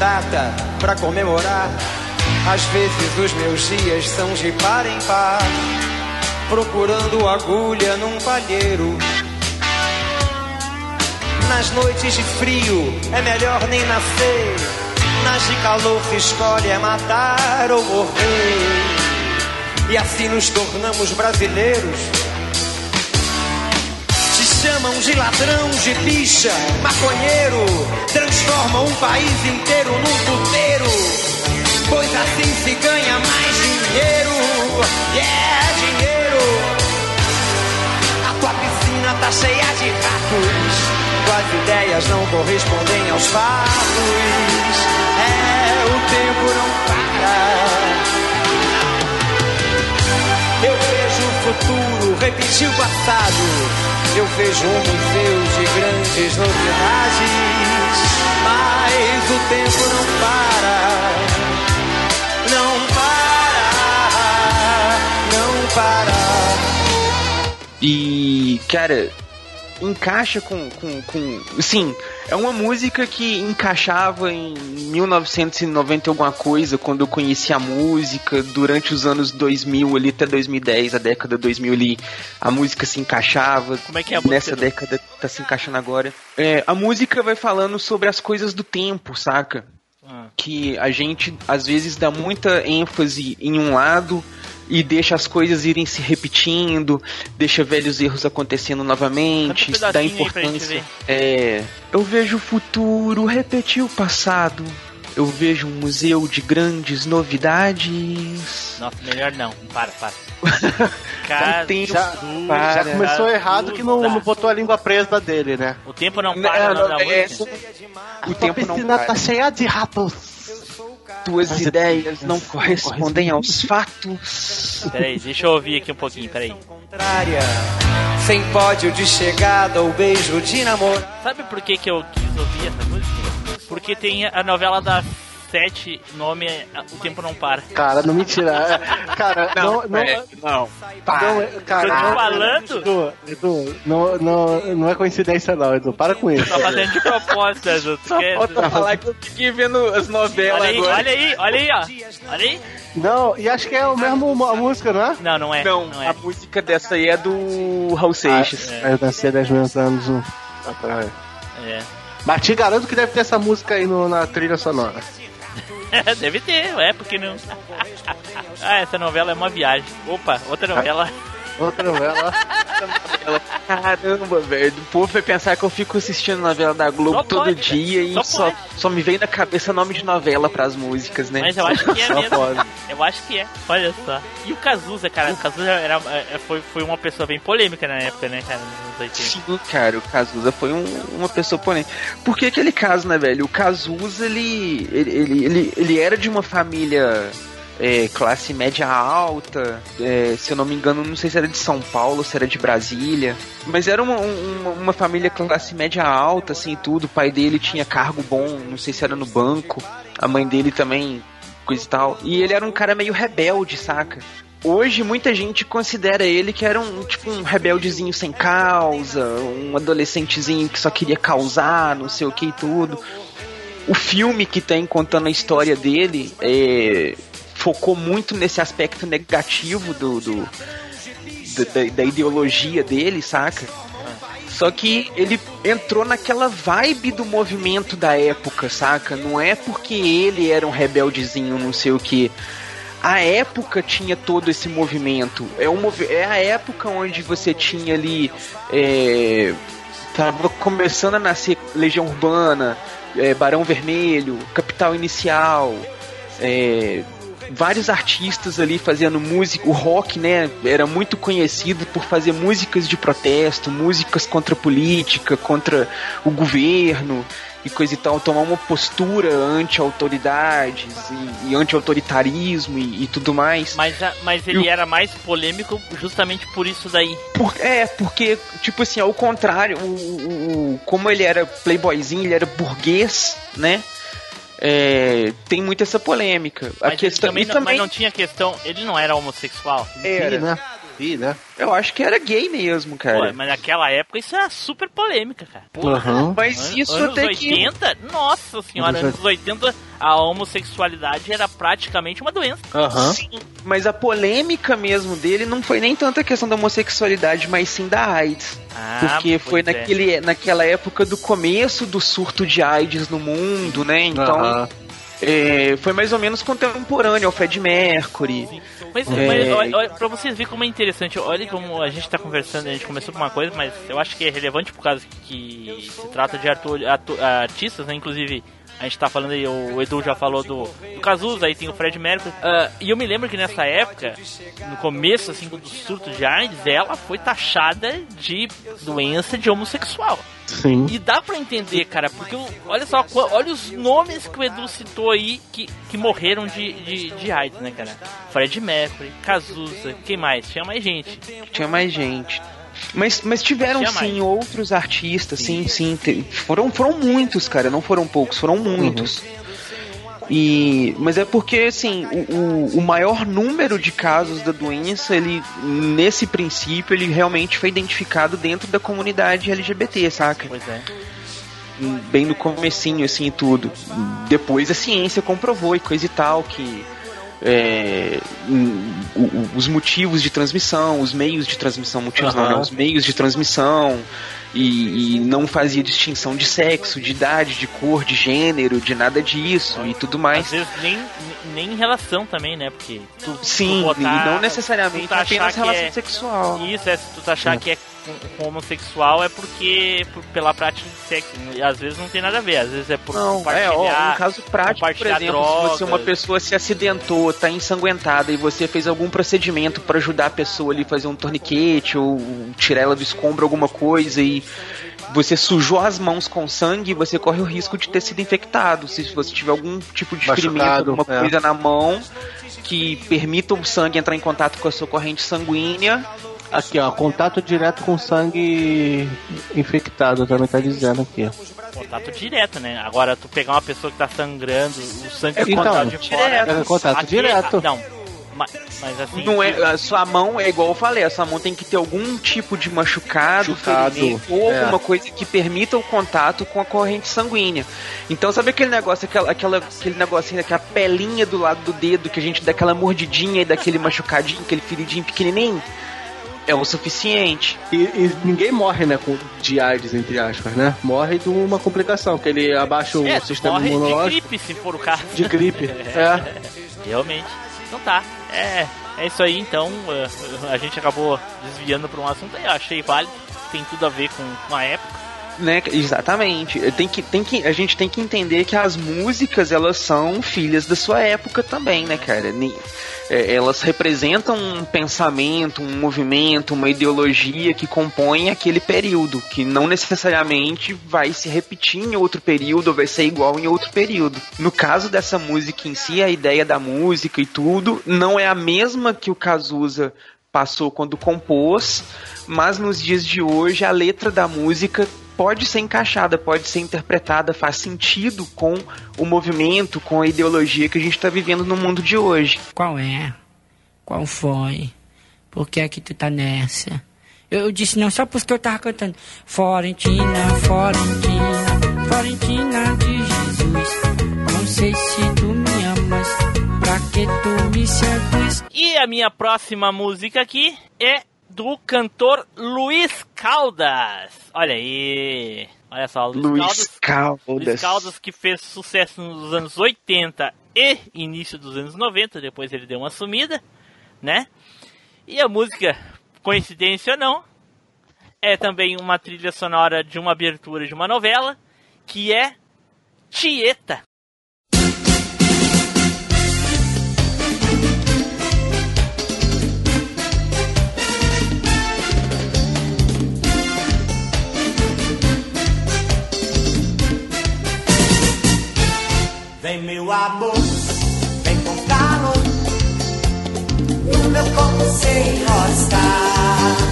Data pra comemorar. Às vezes os meus dias são de par em par, procurando agulha num palheiro. Nas noites de frio é melhor nem nascer. Nas de calor se escolhe é matar ou morrer. E assim nos tornamos brasileiros. Chamam de ladrão, de bicha, maconheiro. Transformam um país inteiro num puteiro. Pois assim se ganha mais dinheiro. Yeah, dinheiro. A tua piscina tá cheia de ratos. Tuas ideias não correspondem aos fatos. É, o tempo não para. Eu vejo o futuro repetir o passado. Eu vejo um museu de grandes novidades. Mas o tempo não para. Não para. Não para. E, cara, encaixa com, com, com. Sim, é uma música que encaixava em 1990 e alguma coisa, quando eu conheci a música, durante os anos 2000 ali até 2010, a década 2000 ali, a música se encaixava. Como é que é a Nessa música? década tá se encaixando agora. É, a música vai falando sobre as coisas do tempo, saca? Ah. Que a gente às vezes dá muita ênfase em um lado e deixa as coisas irem se repetindo, deixa velhos erros acontecendo novamente, um dá importância. É, eu vejo o futuro repetir o passado. Eu vejo um museu de grandes novidades. Nossa, melhor não. Para, para. [laughs] Cara, já, já começou errado que não, não botou a língua presa dele, né? O tempo não para, é, não, da é, música. O tempo não piscina para. tá cheia de ratos. Tuas Mas- ideias não correspondem aos fatos. Peraí, deixa eu ouvir aqui um pouquinho, peraí. Contrária. Sem pódio de chegada ou beijo de namoro. Sabe por que, que eu quis ouvir essa música? Porque tem a novela das sete, nome é O Tempo Não Para. Cara, não mentira. É, Cara, não. não, é, não. não, é- cara, Tô te não- falando? Edu, Edu, não, não, não é coincidência, não, Edu. Para com isso. Tá fazendo de propósito, Edu. Tu quer- Falta falar que eu fiquei vendo as novelas Olha aí, agora. olha aí, olha aí, ó. Olha aí. Não, e acho que é o mesmo a música, não é? Não, não é. Não, não é. a música dessa aí é do Raul Seixas. Ah, Eu nasci 10 mil anos um, atrás. É. Mas te garanto que deve ter essa música aí no- na trilha sonora. [laughs] Deve ter, é, porque não. [laughs] ah, essa novela é uma viagem. Opa, outra novela. Outra novela. [laughs] Caramba, velho. O povo vai pensar que eu fico assistindo novela da Globo Só todo pode, dia e Só só, me vem na cabeça nome de novela pras músicas, né? Mas eu acho que é mesmo. pode. Eu acho que é. Olha só. E o Cazuza, cara. O Cazuza era, é, foi, foi uma pessoa bem polêmica na época, né, cara? Nos anos 80. Sim, cara, o Cazuza foi um- uma pessoa polêmica. Porque aquele caso, né, velho? O Cazuza, ele, ele, ele, ele, ele era de uma família é, classe média alta. é, se eu não me engano, não sei se era de São Paulo se era de Brasília. Mas era uma, uma, uma família classe média alta, assim, tudo. O pai dele tinha cargo bom, não sei se era no banco. A mãe dele também, coisa e tal. E ele era um cara meio rebelde, saca? Hoje muita gente considera ele que era um tipo um rebeldezinho sem causa, um adolescentezinho que só queria causar, não sei o que e tudo. O filme que tem contando a história dele é, focou muito nesse aspecto negativo do, do, da, da- ideologia dele, saca? Só que ele entrou naquela vibe do movimento da época, saca? Não é porque ele era um rebeldezinho, não sei o que. A época tinha todo esse movimento. É, um é a época onde você tinha ali. É, tava começando a nascer Legião Urbana, é, Barão Vermelho, Capital Inicial. é, vários artistas ali fazendo música, o rock, né, era muito conhecido por fazer músicas de protesto, músicas contra a política, contra o governo e coisa e tal, tomar uma postura anti-autoridades e, e anti-autoritarismo e, e tudo mais. Mas, a- mas ele era mais polêmico justamente por isso daí. Por- é, porque, tipo assim, ao contrário, o, o- o- como ele era playboyzinho, ele era burguês, né? É, tem muito essa polêmica. A Mas, ele questão também não, também mas não tinha questão. Ele não era homossexual. era, né? Né? Eu acho que era gay mesmo, cara. Pô, mas naquela época isso era super polêmica, cara. Porra, Aham. Mas isso anos até que- 80, nossa senhora, Anos anos 80 a homossexualidade era praticamente uma doença. Aham. Sim, mas a polêmica mesmo dele não foi nem tanto a questão da homossexualidade, mas sim da AIDS. Ah, porque foi é. naquele, naquela época do começo do surto de AIDS no mundo, né? Então, Aham. É, foi mais ou menos contemporâneo ao Fred Mercury. Mas, É. mas olha, olha, pra vocês verem como é interessante, olha como a gente tá conversando, a gente começou com uma coisa, mas eu acho que é relevante por causa que se trata de artistas, né? Inclusive, a gente tá falando aí, o Edu já falou do, do Cazuza, aí tem o Fred Mercury. Ah, e eu me lembro que nessa época, no começo assim do surto de AIDS, ela foi taxada de doença de homossexual. Sim. E dá pra entender, cara, porque olha só, olha os nomes que o Edu citou aí que, que morreram de, de, de AIDS, né, cara? Fred Mercury, Cazuza, quem mais? Tinha mais gente. Tinha mais gente. Mas, mas tiveram sim outros artistas, sim, sim. te- foram, foram muitos, cara, não foram poucos, foram muitos. E, mas é porque, assim, o, o, o maior número de casos da doença, ele, nesse princípio, ele realmente foi identificado dentro da comunidade LGBT, saca? Pois é. bem no comecinho, assim, e tudo. Depois a ciência comprovou e coisa e tal, que é, os motivos de transmissão, os meios de transmissão, motivos não, Aham. né? Os meios de transmissão e, e não fazia distinção de sexo, de idade, de cor, de gênero, de nada disso e tudo mais. Às vezes nem, nem em relação também, né? Porque tu, Sim, tu botar- e não necessariamente tu tá apenas relação é- sexual. Isso, é, se tu tá achar que é com, com homossexual é porque por- pela prática de sexo. E às vezes não tem nada a ver, às vezes é por Não, é, ó, compartilhar. um caso prático, por compartilhar exemplo, se você uma drogas. pessoa se acidentou, tá ensanguentada e você fez algum procedimento pra ajudar a pessoa ali a fazer um torniquete ou tirar ela do escombro, alguma coisa e você sujou as mãos com sangue, você corre o risco de ter sido infectado. Se você tiver algum tipo de ferimento, Machucado, alguma é. coisa na mão que permita o sangue entrar em contato com a sua corrente sanguínea, Aqui, ó, contato direto com sangue infectado, também tá dizendo aqui. Contato direto, né? Agora, tu pegar uma pessoa que tá sangrando, o sangue É, é contato então, de fora. é contato aqui- direto. Não, mas, mas assim. Não é, a sua mão é igual eu falei, a sua mão tem que ter algum tipo de machucado, Machucado, ferimento, ou é. alguma coisa que permita o contato com a corrente sanguínea. Então sabe aquele negócio, aquela, aquela, aquele negocinho, aquela pelinha do lado do dedo que a gente dá aquela mordidinha e daquele machucadinho, aquele feridinho pequenininho? É o suficiente. E, e ninguém morre, né, com, de AIDS, entre aspas, né? Morre de uma complicação, que ele abaixa o É, sistema morre de imunológico. gripe, se for o caso. De gripe, [laughs] é. Realmente. Então tá. É, é isso aí, então. eh, A gente acabou desviando pra um assunto. Eu achei válido. Tem tudo a ver com, com a época. Né, exatamente. Tem que, tem que, a gente tem que entender que as músicas elas são filhas da sua época também, né, cara? É, Elas representam um pensamento, um movimento, uma ideologia que compõe aquele período, que não necessariamente vai se repetir em outro período vai ser igual em outro período. No caso dessa música em si, a ideia da música e tudo não é a mesma que o Cazuza passou quando compôs, mas nos dias de hoje a letra da música pode ser encaixada, pode ser interpretada, faz sentido com o movimento, com a ideologia que a gente está vivendo no mundo de hoje. Qual é? Qual foi? Por que é que tu tá nessa? Eu, eu disse não só porque eu tava cantando Florentina, Florentina, Florentina de Jesus. Não sei se tu me amas, pra que tu me seduz? E a minha próxima música aqui é do cantor Luiz Caldas. Olha aí. Olha só, Luiz, Luiz Caldas. Caldas. Luiz Caldas que fez sucesso nos anos 80 e início dos anos 90, depois ele deu uma sumida, né? E a música, coincidência ou não, é também uma trilha sonora de uma abertura de uma novela, que é Tieta. Vem meu amor, vem com calor. No meu corpo sem enroscar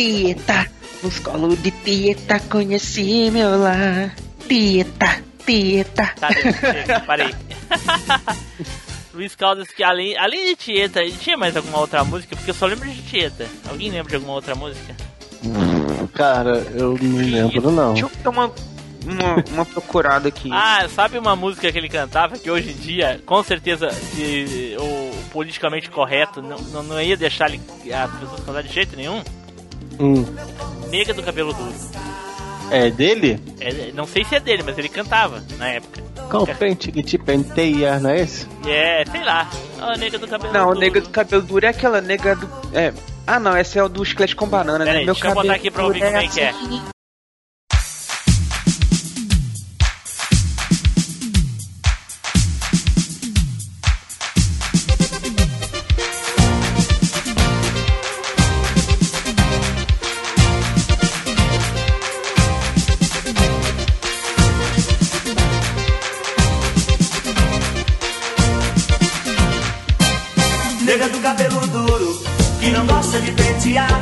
Tieta, nos colos de tieta conheci meu lar. Tieta, tieta. Tá, chega, parei. [laughs] Luiz Caldas, que além, além de Tieta, ele tinha mais alguma outra música? Porque eu só lembro de Tieta. Alguém lembra de alguma outra música? Cara, eu não lembro não. Deixa eu dar uma, uma, uma procurada aqui. [laughs] Ah, sabe uma música que ele cantava que hoje em dia, com certeza, se o politicamente correto não, não, não ia deixar ele, as pessoas cantar de jeito nenhum? Hum. Nega do cabelo duro. É dele? É, não sei se é dele, mas ele cantava na época. Qual pente que te penteia, não é esse? É, sei lá. Ó, nega do cabelo Não, duro. nega do cabelo duro é aquela nega do. É. Ah, não, essa é o do esqueleto com banana, Pera né? aí, Meu deixa eu botar cabelo aqui pra ouvir duro como é que é. Gosta de pentear.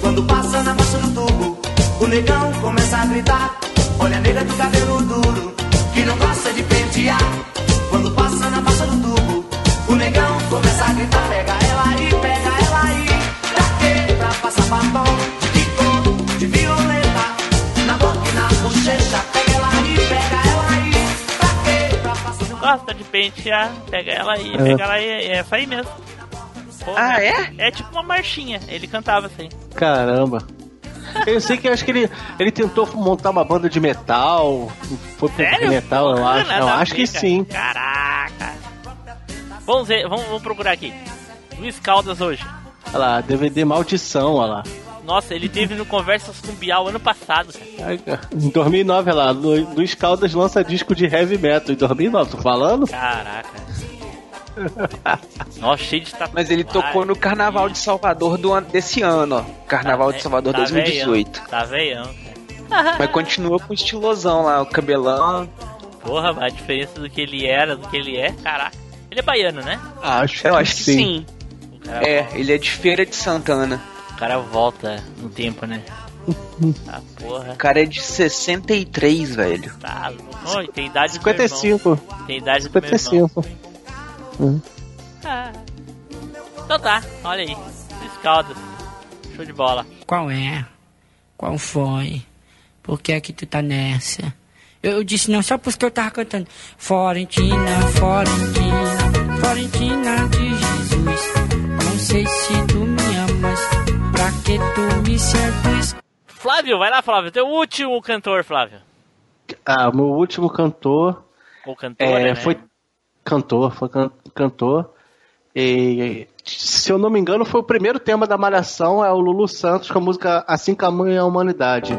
Quando passa na baixa do tubo, o negão começa a gritar. Olha a nega do cabelo duro, que não gosta de pentear. Quando passa na baixa do tubo, o negão começa a gritar. Pega ela aí, pega ela aí. Pra quê? Pra passar batom de que cor? De violeta. Na boca e na bochecha. Pega ela aí, pega ela aí. Pra quê? Pra passar Gosta de pentear, pega ela aí, É. pega ela aí, é essa aí mesmo. Pô, Ah, é? É tipo uma marchinha, ele cantava assim. Caramba. Eu sei que eu acho que ele, ele tentou montar uma banda de metal. Foi pro Sério? metal, eu acho. nada Eu acho que sim. Caraca. Vamos ver, vamos, vamos procurar aqui. Luiz Caldas hoje. Olha lá, DVD Maldição, olha lá. Nossa, ele teve no Conversas com Bial ano passado. cara. Em 2009, olha lá, Lu- Luiz Caldas lança disco de heavy metal. Em 2009, tô falando? Caraca. [laughs] Nossa, cheio de tatuagem. Mas ele tocou no Carnaval de Salvador do ano, desse ano, ó. Carnaval de Salvador Tá 2018. Veião, tá veião. Mas continua com o estilosão lá, o cabelão. Porra, a diferença do que ele era, do que ele é, caraca. Ele é baiano, né? Acho Eu acho que sim. É, ele é de Feira de Santana. o cara volta no tempo, né? [laughs] Ah, porra. O cara é de 63, velho. Tá louco. Oi, tem idade do meu 55. irmão. Tem idade do meu irmão. 55. Hum. Ah. Então tá, olha aí. Luiz Caldas. Show de bola. Qual é? Qual foi? Por que é que tu tá nessa? Eu, eu disse não só porque eu tava cantando. Florentina, Florentina, Florentina de Jesus. Não sei se tu me amas, pra que tu me seduz? Flávio, vai lá, Flávio. Teu último cantor, Flávio. Ah, o meu último cantor Ou cantora, é, né? foi cantor, foi can- cantor. E, se eu não me engano, foi o primeiro tema da Malhação, é o Lulu Santos com a música Assim Caminha a Humanidade.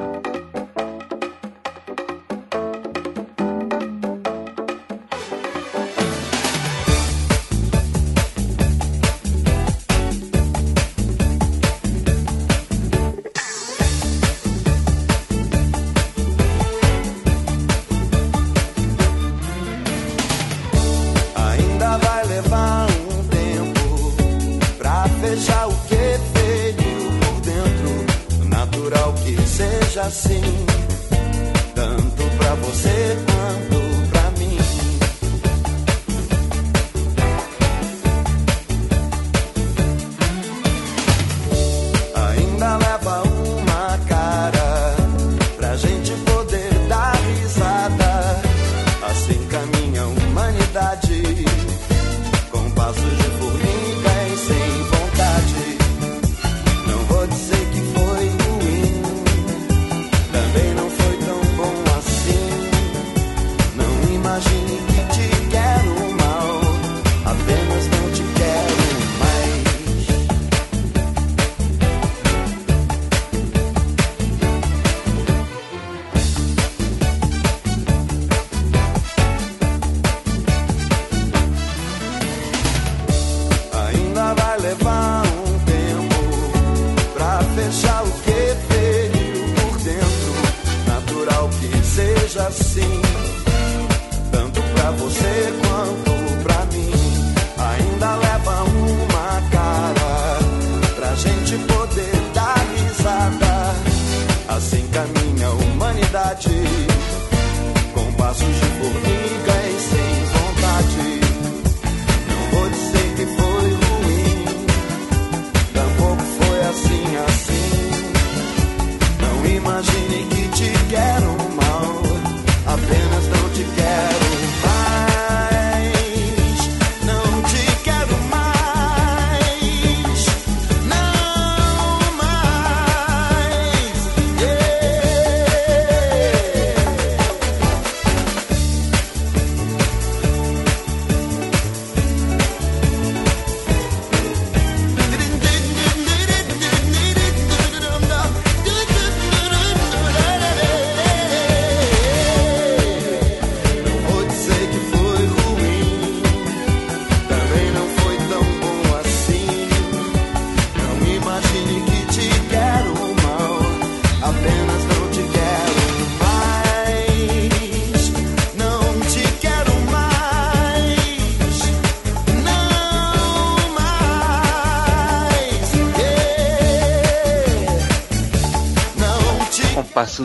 Assim,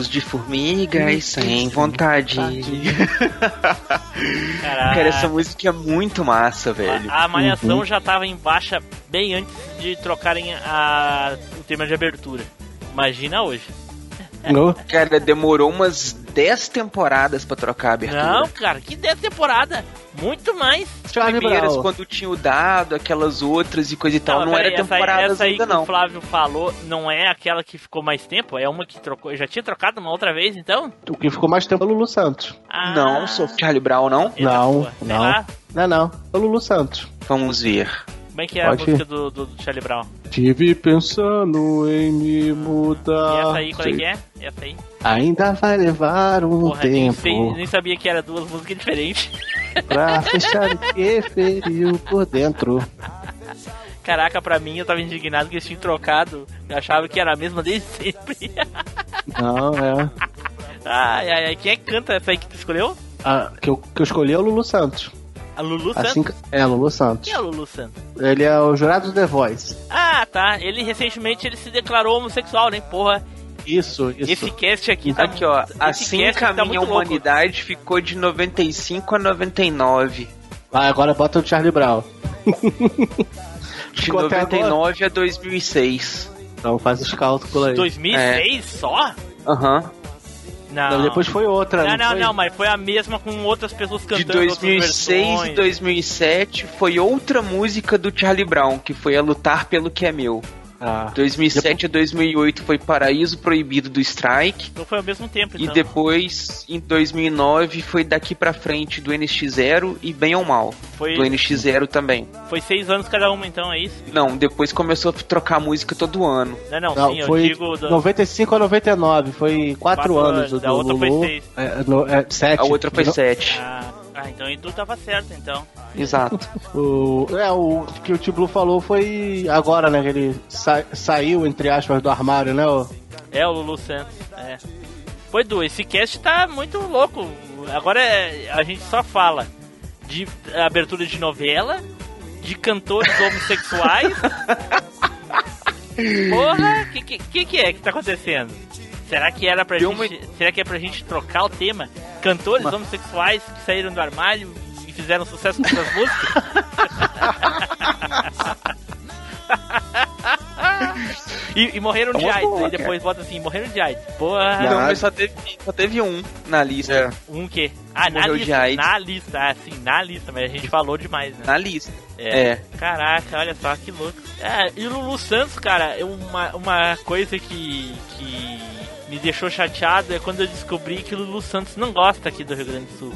De formiga e sem vontade. Caraca. Cara, essa música é muito massa, velho. A Malhação Uhum. já tava em baixa bem antes de trocarem a, o tema de abertura. Imagina hoje. Cara, demorou umas 10 temporadas pra trocar a abertura. Não, cara, que 10 temporada. Muito mais. Charlie Primeiras, Brown. quando tinha o dado, aquelas outras e coisa e tal. Não, peraí, era essa, aí- temporadas essa aí ainda, que não. o Flávio falou não é aquela que ficou mais tempo? É uma que trocou. Já tinha trocado uma outra vez, então? O que ficou mais tempo é o Lulu Santos. Ah, Não, sou Charlie Brown, não? Não, Sei não. Não, não. É o Lulu Santos. Vamos ver. Como é que é a Pode música ir. do, do, do Charlie Brown? Tive pensando em me mudar. E essa aí, qual é que é? Essa aí? Ainda vai levar um Porra, nem, tempo sei- nem sabia que era duas músicas diferentes. [laughs] pra fechar o que feriu por dentro. Caraca, pra mim eu tava indignado que eles tinham trocado. Eu achava que era a mesma desde sempre. Não, é. ai, ai, ai. Quem é que canta essa aí que tu escolheu? A que, eu, que eu escolhi é o Lulu Santos. A Lulu Assim Santos? é, Lulu Santos. Quem é o Lulu Santos? Ele é o jurado do The Voice. Ah, tá. Ele recentemente ele se declarou homossexual, né? Porra. Isso, isso. Esse cast aqui tá Aqui, ó. Assim que a tá minha muito louco. humanidade ficou de 95 a 99. Vai, agora bota o Charlie Brown. De Ficou até 99 a 2006. Então faz os cálculos aí. 2006 só? Aham. Não. Não, depois foi outra. Não, não, foi? não, mas foi a mesma com outras pessoas De cantando outras 2006 e versões. 2007 foi outra música do Charlie Brown, que foi a Lutar pelo que é meu. Ah. 2007 a 2008 foi Paraíso Proibido do Strike. Então foi ao mesmo tempo, E então. depois, em 2009, foi Daqui Pra Frente do NX0 e Bem ou Mal, Foi- do NX0 também. Foi seis anos cada uma, então, é isso? Não, depois começou a trocar música todo ano. Não, não, Não, sim, eu foi digo... do- 95 a 99, foi 4 Quatro anos anos, do, a outra foi. Lulu. seis. É, no, é, sete. A outra foi 7. Ah, ah, então o Edu tava certo, então. Exato. [laughs] O, é, o que o Tio Blue falou foi agora, né? Que ele sa- saiu, entre aspas, do armário, né? o- É o Lulu Santos, é. Pô, Edu, esse cast tá muito louco. Agora é- a gente só fala de abertura de novela, de cantores [laughs] homossexuais. Porra, que, que que que é que tá acontecendo? Será que era pra Deu gente, será que é pra gente trocar o tema? Cantores homossexuais que saíram do armário e fizeram sucesso com suas músicas? [laughs] e, e morreram de É uma AIDS, boa, aí depois bota assim, morreram de AIDS. Porra. Não, mas só teve, só teve um na lista. Um quê? Ah, na Morreu de lista. AIDS. Na lista, ah, sim, na lista, mas a gente falou demais, né? Na lista. É. É. Caraca, olha só que louco. É, e o Lulu Santos, cara, é uma, uma coisa que, que me deixou chateado é quando eu descobri que o Lulu Santos não gosta aqui do Rio Grande do Sul.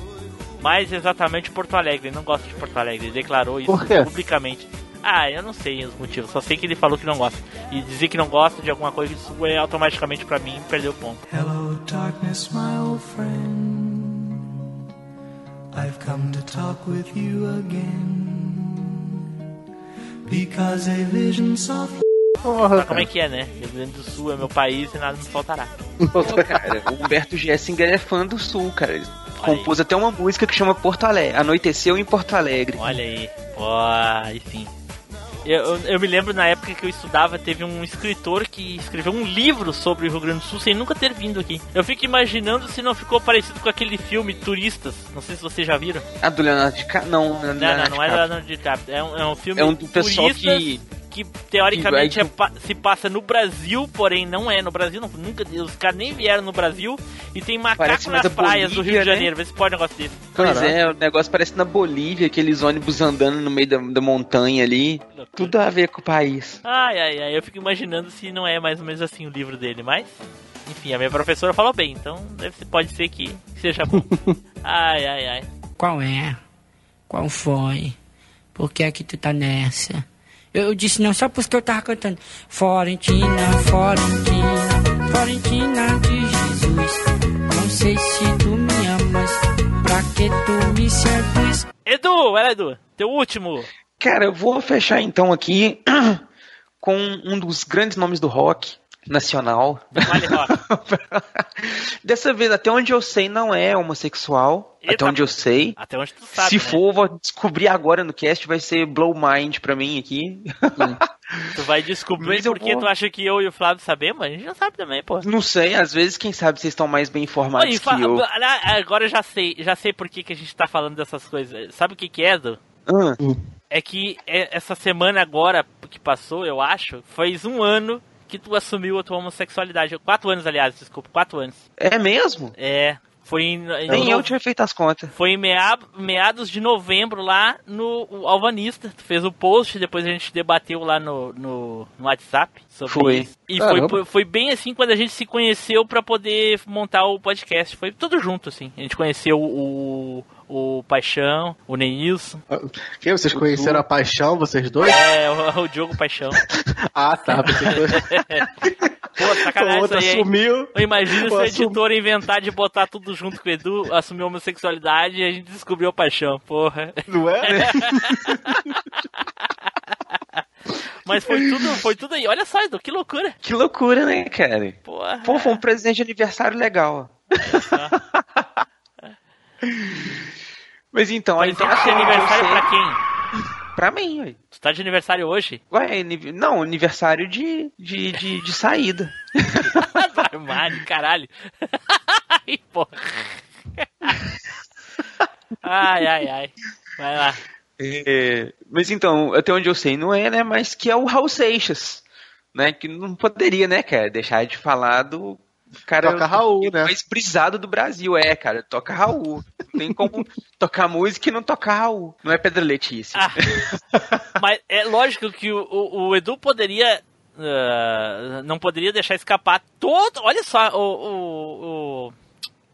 Mais exatamente Porto Alegre, ele não gosta de Porto Alegre, ele declarou isso publicamente. Ah, eu não sei os motivos, só sei que ele falou que não gosta. E dizer que não gosta de alguma coisa Sul é automaticamente pra mim perder o ponto. Hello, darkness, my old friend. I've come to talk with you again. Because a vision softly. Sabe como é que é, né? Rio Grande do Sul é meu país e nada me faltará. Pô, cara, o Humberto Gessinger é fã do Sul, cara. Ele compôs até uma música que chama Porto Alegre. Anoiteceu em Porto Alegre. Olha aí. Ó, aí sim. Eu, eu, eu me lembro na época que eu estudava, teve um escritor que escreveu um livro sobre o Rio Grande do Sul sem nunca ter vindo aqui. Eu fico imaginando se não ficou parecido com aquele filme Turistas. Não sei se vocês já viram. Ah, do Leonardo DiCaprio? Não, Não, não, não é do Leonardo DiCaprio. É um, é um filme É um do pessoal Turistas que- que teoricamente é pa- se passa no Brasil, porém não é no Brasil. Não, nunca, os caras nem vieram no Brasil e tem macaco nas praias do Rio Bolívia, de né? Janeiro. Vê se pode um negócio desse. Pois é, o negócio parece na Bolívia, aqueles ônibus andando no meio da, da montanha ali. Tudo a ver com o país. Ai, ai, ai, eu fico imaginando se não é mais ou menos assim o livro dele, mas. Enfim, a minha professora falou bem, então deve ser, pode ser que seja bom. [laughs] ai, ai, ai. Qual é? Qual foi? Por que é que tu tá nessa? Eu, disse não só porque eu tava cantando. Florentina, Florentina, Florentina de Jesus. Não sei se tu me amas, pra que tu me seduz Edu, lá, Edu, teu último. Cara, eu vou fechar então aqui [clears throat] com um dos grandes nomes do rock nacional. Vale. [laughs] Dessa vez, até onde eu sei, não é homossexual. Eita. Até onde eu sei. Até onde tu sabe. Se né? for, vou descobrir agora no cast, vai ser blow mind pra mim aqui. Tu vai descobrir Mas porque vou- tu acha que eu e o Flávio sabemos, a gente já sabe também, pô. Não sei, às vezes, quem sabe, vocês estão mais bem informados Olha, que fa- eu. agora eu já sei, já sei por que, que a gente tá falando dessas coisas. Sabe o que que é, Edu? Ah, É que é- essa semana agora que passou, eu acho, faz um ano que tu assumiu a tua homossexualidade. Quatro anos, aliás, desculpa, quatro anos. é mesmo? É, Foi em, em Nem no- eu tinha feito as contas. Foi em mea- meados de novembro lá no Alvanista. Tu fez o post, depois a gente debateu lá no, no, no WhatsApp sobre Foi. isso. E Caramba. foi, foi bem assim quando a gente se conheceu pra poder montar o podcast. Foi tudo junto, assim. A gente conheceu o, o Paixão, o Neilson. Que vocês conheceram a paixão, vocês dois? É, o, o Diogo Paixão. [laughs] Ah, tá. [laughs] Pô, sacanagem O outro isso aí, assumiu. Eu imagino se O o assum- editor inventar de botar tudo junto com o Edu, assumir a homossexualidade e a gente descobriu a paixão, porra. Não é? [laughs] Mas foi tudo, foi tudo aí. Olha só, Edu, que loucura. Que loucura, né, cara? Porra. Pô, foi um presente de aniversário legal. Mas então, a Presente de aniversário pra quem? Pra mim, ué. Tu tá de aniversário hoje? Ué, aniv- não, aniversário de, de, de, de saída. [laughs] Armário, caralho. [laughs] Ai, porra. Ai, ai, ai. Vai lá. É, mas então, até onde eu sei, não é, né? Mas que é o Raul Seixas, né? Que não poderia, né, cara, deixar de falar do cara Toca Raul, né? mais brisado do Brasil. É, cara, toca Raul. Não tem como tocar música e não tocar Raul. Não é Pedro Letícia. Ah, [laughs] Mas é lógico que o, o- o Edu poderia. ah, não poderia deixar escapar todo. Olha só, o. o, o,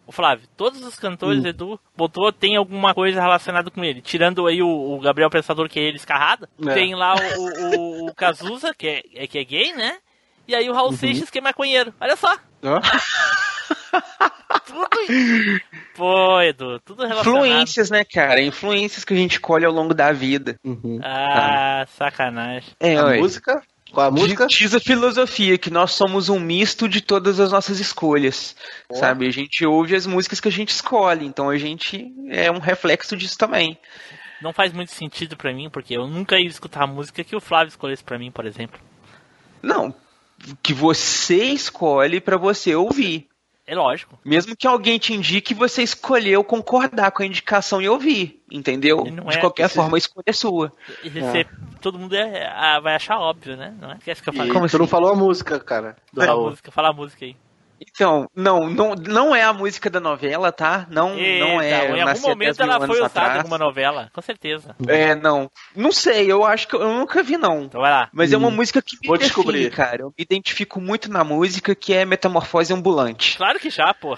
o Flávio, todos os cantores, Hum. Edu, botou, tem alguma coisa relacionada com ele. Tirando aí o, o Gabriel Pensador, que é ele escarrada. É. Tem lá o, o, o Cazuza, que é, é- que é gay, né? E aí o Raul Uhum. Seixas, que é maconheiro. Olha só. Ó. Tudo. Pô, Edu, tudo relacionado. Influências, né, cara? Influências que a gente colhe ao longo da vida. Ah, sacanagem. É, A ué. música? Qual a música? Diz, a filosofia que nós somos um misto de todas as nossas escolhas, sabe? A gente ouve as músicas que a gente escolhe, então a gente é um reflexo disso também. Não faz muito sentido pra mim, porque eu nunca ia escutar a música que o Flávio escolhesse pra mim, por exemplo. Não, que você escolhe pra você ouvir. É lógico. Mesmo que alguém te indique, você escolheu concordar com a indicação e ouvir, entendeu? Não De é- qualquer forma, a escolha é sua. E você- Todo mundo é- ah, vai achar óbvio, né? Não é? Esquece que eu falei. E tu não falou a música, cara. Do Fala a Raul. música, fala a música aí. Então, não, não, não é a música da novela, tá? Não, não Eita, é. em algum nasci há 10 momento ela foi usada atrás. em alguma novela, com certeza. É, não. Não sei, eu acho que eu nunca vi, não. Então vai lá. Mas é uma música que me Vou define, descobrir. cara. Eu me identifico muito na música que é Metamorfose Ambulante. Claro que já, pô.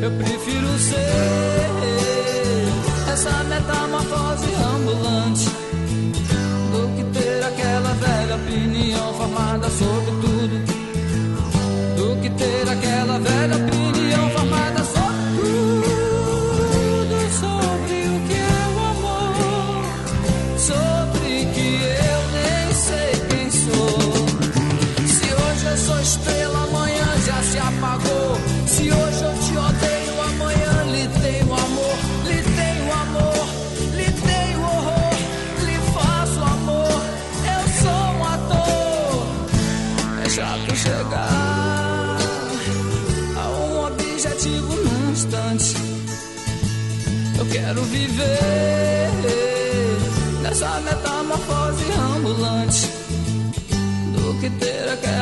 Eu prefiro ser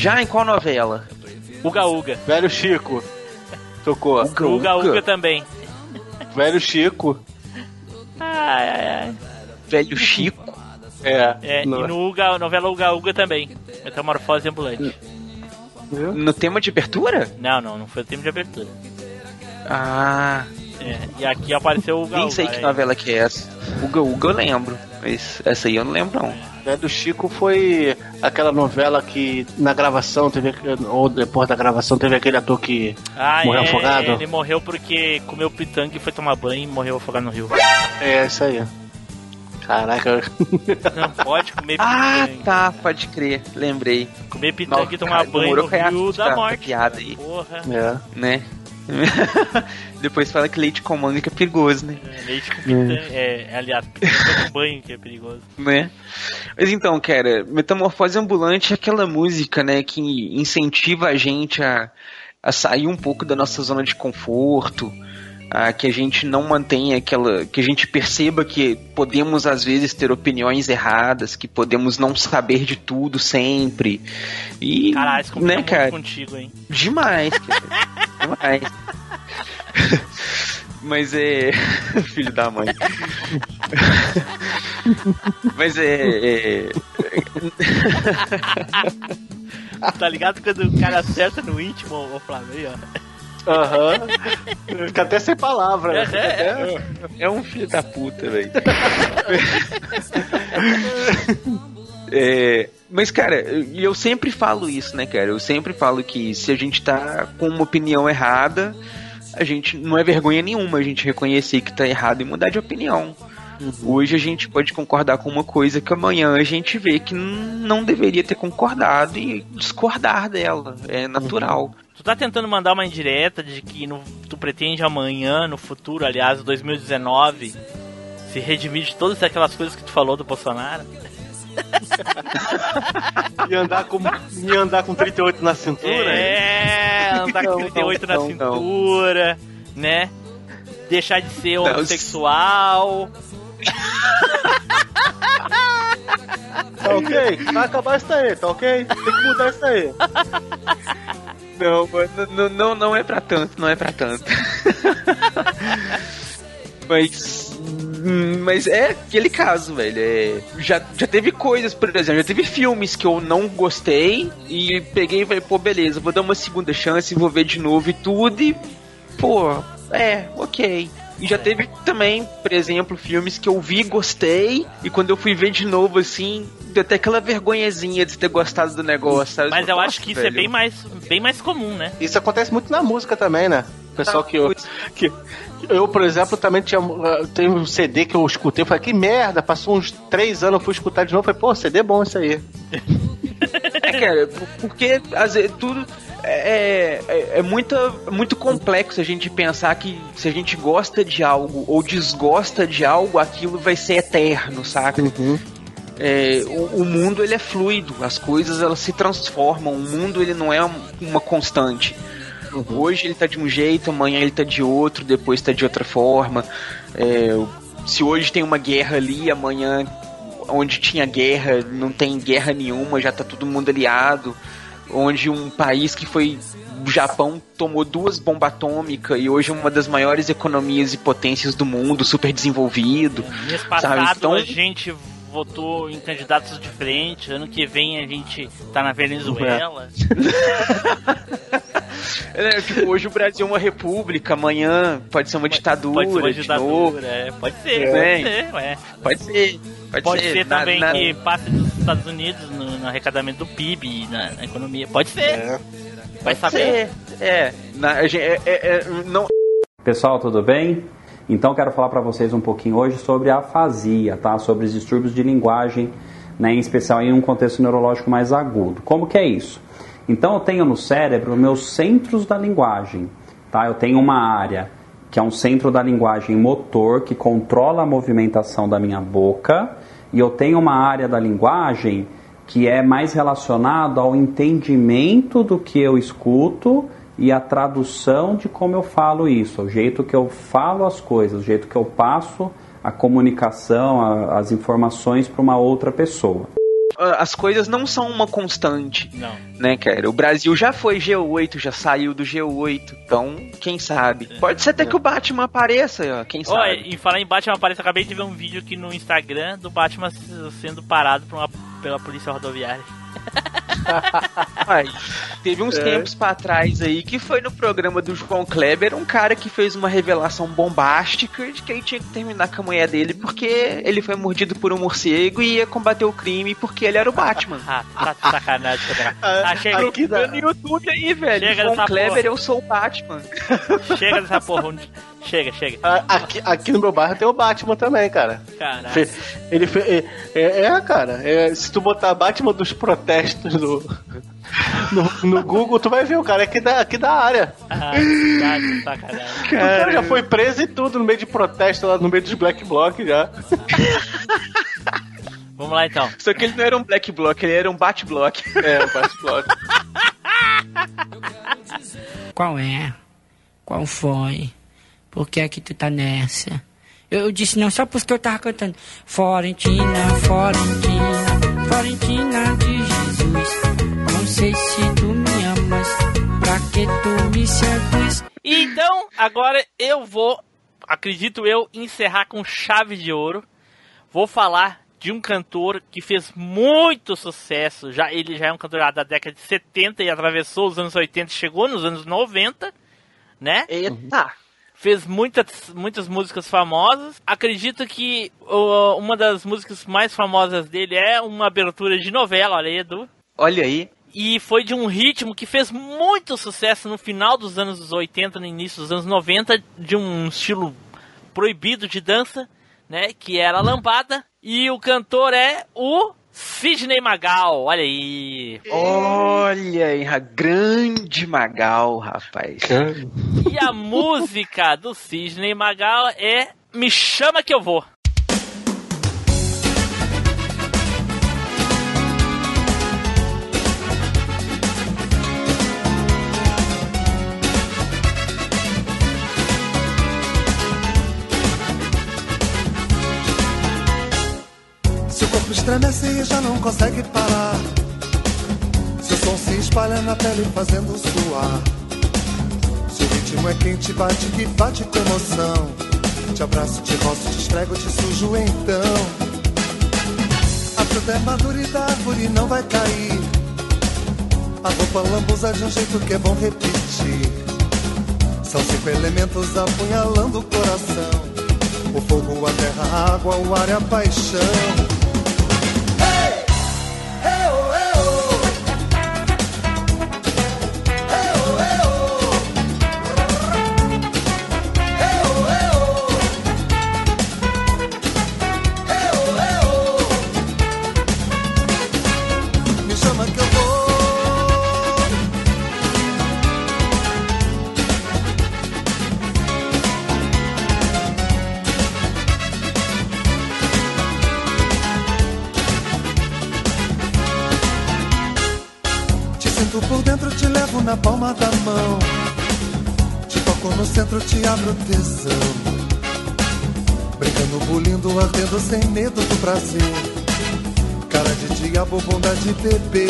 Já em qual novela? Uga Uga. Velho Chico. Tocou. Uga Uga, Uga também. Velho Chico. Ai, ai, ai. Velho Chico? É. É, no- e no Uga, novela Uga Uga também. Metamorfose ambulante. No tema de abertura? Não, não, não foi o tempo de abertura. Ah, É, e aqui apareceu o Uga nem Uga. sei que aí. novela que é essa. Uga Uga eu lembro, mas essa aí eu não lembro não. Velho Chico foi aquela novela que na gravação teve ou depois da gravação teve aquele ator que Ah, morreu é, afogado. Ele morreu porque comeu pitanga e foi tomar banho e morreu afogado no rio. É isso aí. Caraca. Não [laughs] pode comer Ah, pitanga. tá, pode crer, lembrei. Comer pitanga Nossa, e tomar cara, banho no rio da morte. piada aí, Porra. É. né? [laughs] Depois fala que leite com manga é perigoso, né? Leite com pitanga. É, aliás, pitanga com banho que é perigoso. né? Mas então, cara, Metamorfose Ambulante é aquela música, né, que incentiva a gente a, a sair um pouco da nossa zona de conforto, a que a gente não mantenha aquela. que a gente perceba que podemos às vezes ter opiniões erradas, que podemos não saber de tudo sempre. E. Caralho, né, muito cara? contigo, hein? Demais, cara. [laughs] Demais. [laughs] Mas é. [laughs] Filho da mãe. [laughs] Mas é. é- Tá ligado quando o cara acerta no íntimo, Flávio? Aí, ó. Aham. Fica até sem palavra. né? É, é. até- É um filho da puta, velho. É, mas, cara, e eu sempre falo isso, né, cara? Eu sempre falo que se a gente tá com uma opinião errada, a gente não é vergonha nenhuma a gente reconhecer que tá errado e mudar de opinião. Hoje a gente pode concordar com uma coisa que amanhã a gente vê que não deveria ter concordado e discordar dela. É natural. Tu tá tentando mandar uma indireta de que no- tu pretende amanhã, no futuro, aliás, 2019, se redimir de todas aquelas coisas que tu falou do Bolsonaro? [laughs] E andar com, e andar com 38 na cintura? É, andar com Não, 38 na não, não. cintura, né? Deixar de ser homossexual. Tá ok? Vai acabar isso aí, tá ok? Tem que mudar isso aí. Não, mano, não, não, não é pra tanto, não é pra tanto. [laughs] mas. Hum, Mas é aquele caso, velho. É, já, já teve coisas, por exemplo, já teve filmes que eu não gostei e peguei e falei, pô, beleza, vou dar uma segunda chance, vou ver de novo e tudo e. Pô, é, ok. E já teve também, por exemplo, filmes que eu vi, gostei, e quando eu fui ver de novo, assim, deu até aquela vergonhazinha de ter gostado do negócio, sabe? Mas eu Nossa, acho que isso é velho. bem mais, bem mais comum, né? Isso acontece muito na música também, né? Pessoal que eu, que eu, por exemplo, também tinha uh, tem um CD que eu escutei, eu falei, que merda, passou uns três anos, eu fui escutar de novo, falei, pô, CD é bom isso aí. [laughs] É, cara, porque às vezes tudo é, é, é muita, muito complexo a gente pensar que se a gente gosta de algo ou desgosta de algo, aquilo vai ser eterno, saca? É, o, o mundo ele é fluido, as coisas elas se transformam, o mundo ele não é um- uma constante. Hoje ele tá de um jeito, amanhã ele tá de outro, depois tá de outra forma. É, se hoje tem uma guerra ali, amanhã onde tinha guerra, não tem guerra nenhuma, já tá todo mundo aliado. Onde um país que foi o Japão tomou duas bombas atômicas e hoje é uma das maiores economias e potências do mundo, super desenvolvido. Mês passado sabe? Então, a gente votou em candidatos diferentes, ano que vem a gente tá na Venezuela. é, [laughs] tipo, hoje o Brasil é uma república, amanhã pode ser uma ditadura, Pode ser uma de novo. ditadura, é, pode ser, É. pode ser, ué. Pode ser. Pode, Pode ser, ser Na- também na- que passe dos Estados Unidos no, no arrecadamento do PIB, e na, na economia. Pode ser. Vai Pode saber. ser, É, na- gente- é- é- é- não, Pessoal, tudo bem? Então quero falar para vocês um pouquinho hoje sobre a afasia, tá? Sobre os distúrbios de linguagem, né? em especial em um contexto neurológico mais agudo. Como que é isso? Então eu tenho no cérebro meus centros da linguagem, tá? Eu tenho uma área que é um centro da linguagem motor que controla a movimentação da minha boca e eu tenho uma área da linguagem que é mais relacionado ao entendimento do que eu escuto e a tradução de como eu falo isso, o jeito que eu falo as coisas, o jeito que eu passo a comunicação, a- as informações para uma outra pessoa. As coisas não são uma constante. Não. Né, cara? O Brasil já foi G8, já saiu do G8. Então, quem sabe? Pode ser até que o Batman apareça, ó, quem sabe? e falar em Batman aparece, acabei de ver um vídeo aqui no Instagram do Batman sendo parado uma, pela polícia rodoviária. Ai, teve uns É. tempos pra trás aí que foi no programa do João Kleber um cara que fez uma revelação bombástica de que ele tinha que terminar com a mulher dele porque ele foi mordido por um morcego e ia combater o crime porque ele era o Batman. Ah, tá de sacanagem. [laughs] Ah, chega Aqui no YouTube aí, velho. Chega João Kleber, porra. eu sou o Batman. Chega dessa porra. [laughs] Chega, chega. Aqui, aqui no meu bairro tem o Batman também, cara. Caraca. Ele fe- é, é, é, cara. é, se tu botar Batman dos protestos no, no, no Google, tu vai ver o cara aqui da, aqui da área. Ah, tá de sacanagem. O cara já foi preso e tudo no meio de protesto lá no meio dos Black Bloc já. Vamos lá então. Só que ele não era um Black Block, ele era um Bat Block. É, um Bat Block. Qual é? Qual foi? Por que é que tu tá nessa? Eu, eu disse não só porque eu tava cantando Florentina, Florentina, Florentina de Jesus. Não sei se tu me amas, pra que tu me seduz? Então, agora eu vou, acredito eu, encerrar com chave de ouro. Vou falar de um cantor que fez muito sucesso. Já ele já é um cantor da década de 70 e atravessou os anos 80 e chegou nos anos 90, né? Eita. Fez muitas, muitas músicas famosas. Acredito que ó, uma das músicas mais famosas dele é uma abertura de novela, olha aí, Edu. Olha aí. E foi de um ritmo que fez muito sucesso no final dos anos 80, no início dos anos 90, de um estilo proibido de dança, né? Que era a lambada. E o cantor é o Sidney Magal, olha aí. Olha aí, a grande Magal, rapaz. E a música do Sidney Magal é Me Chama Que Eu Vou. Estremece e já não consegue parar. Seu som se espalha na pele fazendo suar. Seu ritmo é quente, bate que bate com emoção. Te abraço, te roço, te esfrego, te sujo então. A fruta é madura e da árvore não vai cair. A roupa lambuza de um jeito que é bom repetir. São cinco elementos apunhalando o coração. O fogo, a terra, a água, o ar e a paixão. Na palma da mão. Te toco no centro, te abro tesão. Brincando, bulindo, ardendo sem medo do prazer. Cara de diabo, bunda de bebê.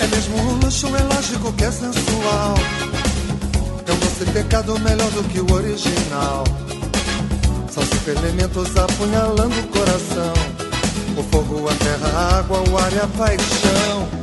É mesmo um luxo, é lógico que é sensual. É um doce pecado melhor do que o original. São cinco elementos apunhalando o coração. O fogo, a terra, a água, o ar e a paixão.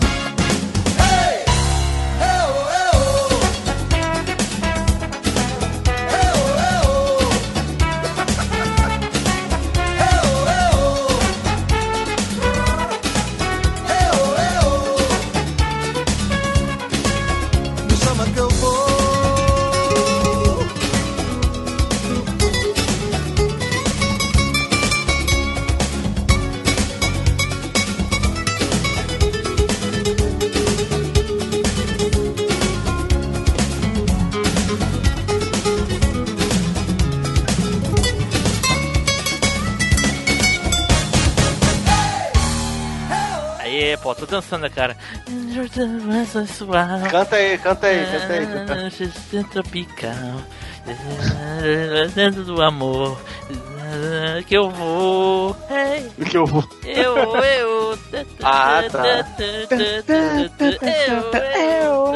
Dançando, cara. Canta aí, canta aí, canta aí. Canta. Tropical. Dentro do amor. que eu vou. Hey, Que eu vou. eu, eu. Ah, tá. Eu,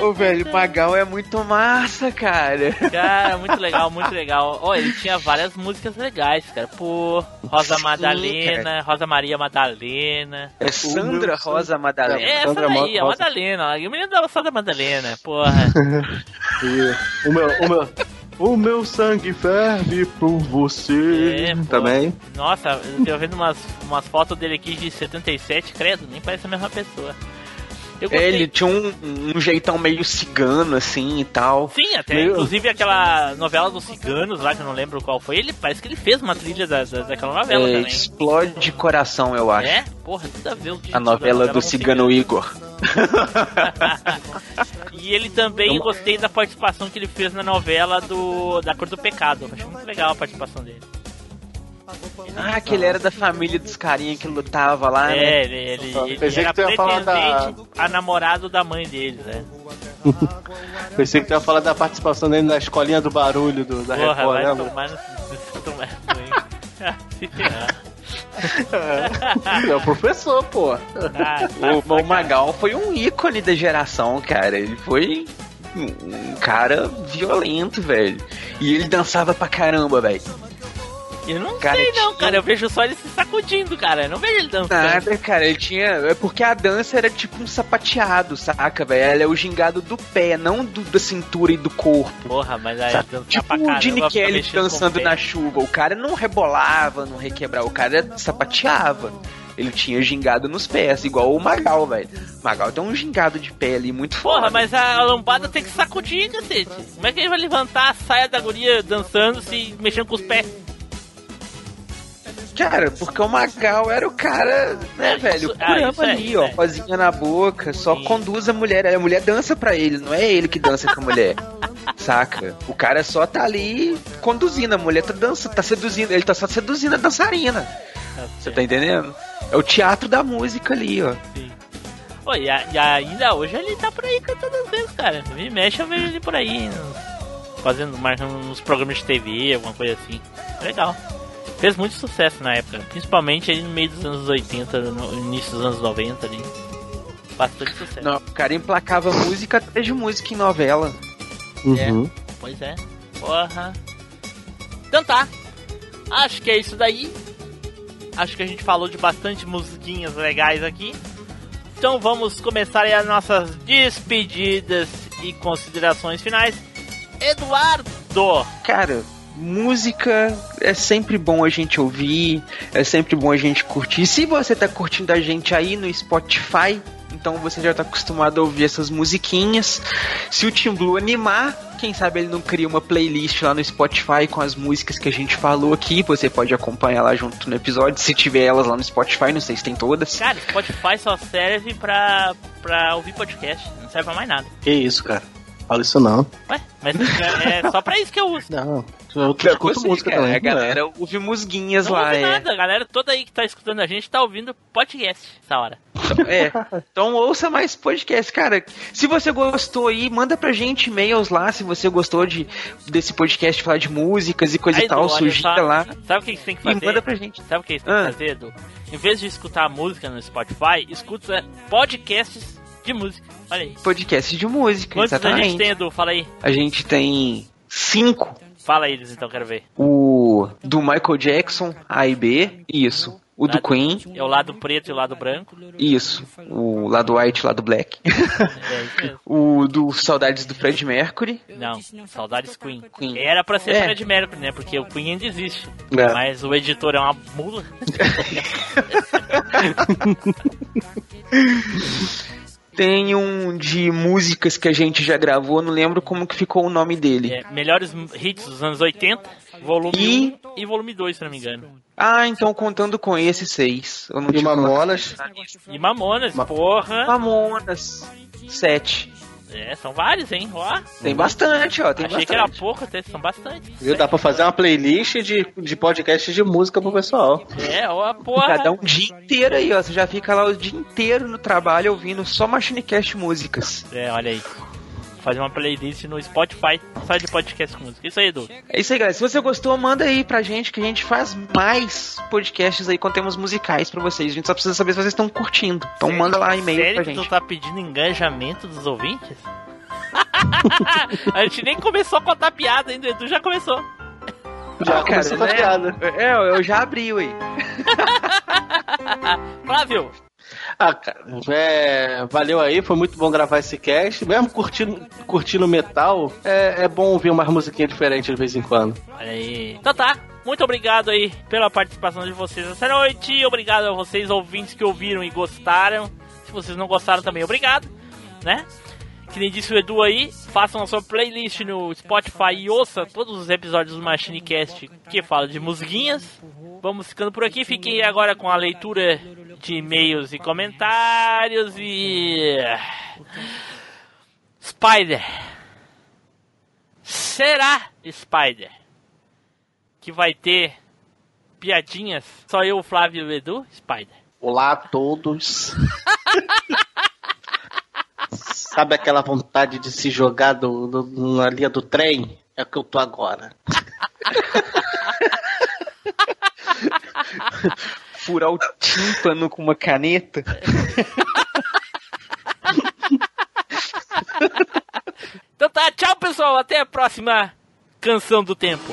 Ô, velho, Magal é muito massa, cara. Cara, muito legal, muito legal. Ó, ele tinha várias músicas legais, cara. Pô, Rosa Madalena, Rosa Maria Madalena. É Sandra Rosa Madalena. É, essa Sandra daí, a. Madalena. Eu me lembro da Sandra Madalena, porra. [laughs] O meu, o meu, o meu sangue ferve por você. É, pô. Também. Nossa, eu tô vendo umas, umas fotos dele aqui de 77, credo, nem parece a mesma pessoa. Eu É, ele tinha um, um jeitão meio cigano, assim, e tal. Sim, até Meio- inclusive aquela novela dos ciganos lá, que eu não lembro qual foi, ele parece que ele fez uma trilha da, da- daquela novela É, também. explode coração, eu acho. É? Porra, tudo a ver o A novela do Cigano Igor. [laughs] E ele também gostei da participação que ele fez na novela do da Cor do Pecado. Achei muito legal a participação dele. Ah, que ele era da família dos carinha que lutava lá, é, né? ele, ele, ele Pensei era que tu ia falar da- a namorado da mãe deles, né? [laughs] Pensei que tu ia falar da participação dele na escolinha do barulho do, da Porra, Record, vai lembra? tomar no... tomar [laughs] ferrar. É o professor, pô. Ah, O, o Magal foi um ícone da geração, cara. Ele foi um um cara violento, velho. E ele dançava pra caramba, velho. Eu não Cara, sei não, tinha- cara. Eu vejo só ele se sacudindo, cara. Eu não vejo ele dançando. Nada, cara, ele tinha. É porque a dança era tipo um sapateado, saca, velho? Ela é o gingado do pé, não do, da cintura e do corpo. Porra, mas aí dançar Tipo pra o caramba, Gene fica Kelly o dançando na chuva. O cara não rebolava, não requebrava, o cara sapateava. Ele tinha gingado nos pés, igual o Magal, velho. O Magal tem um gingado de pé ali muito Porra, foda. mas a lombada tem que sacudir, cacete. Como é que ele vai levantar a saia da guria dançando se mexendo com os pés? Cara, porque o Magal era o cara, né, velho? ah, Curama é, ali, ó, rosinha na boca, só conduz a mulher. A mulher dança pra ele, não é ele que dança com a mulher. Saca? O cara só tá ali conduzindo, a mulher tá dançando, tá seduzindo, ele tá só seduzindo a dançarina. Você tá entendendo? É o teatro da música ali, ó. Pô, e, a- e ainda hoje ele tá por aí cantando às vezes, cara. Me mexe, eu vejo ele por aí, fazendo, marcando nos programas de TV, alguma coisa assim. Legal. Fez muito sucesso na época, principalmente ali no meio dos anos 80, no início dos anos 90 ali. Bastante sucesso. Não, o cara emplacava música até de música em novela. Uhum. Pois é. Porra. Então tá. Acho que é isso daí. Acho que a gente falou de bastante musiquinhas legais aqui. Então vamos começar aí as nossas despedidas e considerações finais. Eduardo! Cara, música é sempre bom a gente ouvir, é sempre bom a gente curtir. Se você tá curtindo a gente aí no Spotify, então você já tá acostumado a ouvir essas musiquinhas. Se o Tim Blue animar, quem sabe ele não cria uma playlist lá no Spotify com as músicas que a gente falou aqui. Você pode acompanhar lá junto no episódio, se tiver elas lá no Spotify, não sei se tem todas. Cara, Spotify só serve pra, pra ouvir podcast. Não serve pra mais nada. Que isso, cara. Fala isso não. Ué, mas é só pra isso que eu uso. Não, eu Pra escuto música cara, também. A galera ouve musguinhas Não lá, ouve é. nada. A galera toda aí que tá escutando a gente tá ouvindo podcast essa hora. É, então ouça mais podcast, cara. Se você gostou aí, manda pra gente e-mails lá. Se você gostou de desse podcast falar de músicas e coisa Aí, e tal, Edu, sugira lá. Sabe o que você tem que E fazer? manda pra gente. Sabe o que você tem Ah. que fazer, Edu? Em vez de escutar música no Spotify, escuta podcasts de música. Olha aí. Podcast de música, Quantos a exatamente. gente tem, Edu? Fala aí. A gente tem cinco. Fala eles então, quero ver. O do Michael Jackson, A e B, isso. O do Queen, É o lado preto e o lado branco. isso. O lado white, lado black. É [laughs] o do Saudades do Fred Mercury. Não, saudades Queen. Queen. Era pra ser É. Fred Mercury, né? Porque o Queen ainda existe. É. Mas o editor é uma mula. [laughs] [laughs] Tem um de músicas que a gente já gravou, não lembro como que ficou o nome dele. É, melhores hits dos anos 80, volume E- 1 e volume 2, se não me engano. Ah, então contando com esse seis. Eu não E Mamonas. E Mamonas, porra. Mamonas. Sete. É, são vários, hein? Ó. Tem bastante, ó. Tem Achei bastante. que era pouco, até são bastante. Viu? Dá pra fazer uma playlist de, de podcast de música pro pessoal. É, ó, porra. Cada um dia inteiro aí, ó. Você já fica lá o dia inteiro no trabalho ouvindo só Machinecast músicas. É, olha aí. Fazer uma playlist no Spotify só de podcast com música. Isso aí, Edu. É isso aí, galera. Se você gostou, manda aí pra gente que a gente faz mais podcasts aí com temas musicais pra vocês. A gente só precisa saber se vocês estão curtindo. Então manda lá e-mail Sério pra que gente. tu tá pedindo engajamento dos ouvintes? [laughs] a gente nem começou a contar piada ainda, o Edu já começou. Já começou com a né? piada. É, eu já abri, ué. [laughs] Flávio, Ah, cara, é, valeu aí, foi muito bom gravar esse cast. Mesmo curtindo, curtindo metal, é, é bom ouvir umas musiquinhas diferentes de vez em quando. Olha aí. Então tá. Muito obrigado aí pela participação de vocês essa noite. Obrigado a vocês, ouvintes que ouviram e gostaram. Se vocês não gostaram também, obrigado. Né? Que nem disse o Edu aí, façam a sua playlist no Spotify e ouça todos os episódios do Machine Cast que fala de musiquinhas. Vamos ficando por aqui. Fiquem agora com a leitura de e-mails e comentários e. Spider. Será, Spider, que vai ter piadinhas? Só eu, Flávio e o Edu? Spider. Olá a todos. [laughs] Sabe aquela vontade de se jogar do, do- na linha do trem? É o que eu tô agora. [laughs] Furar o tímpano com uma caneta. Então tá, tchau pessoal, até a próxima canção do tempo.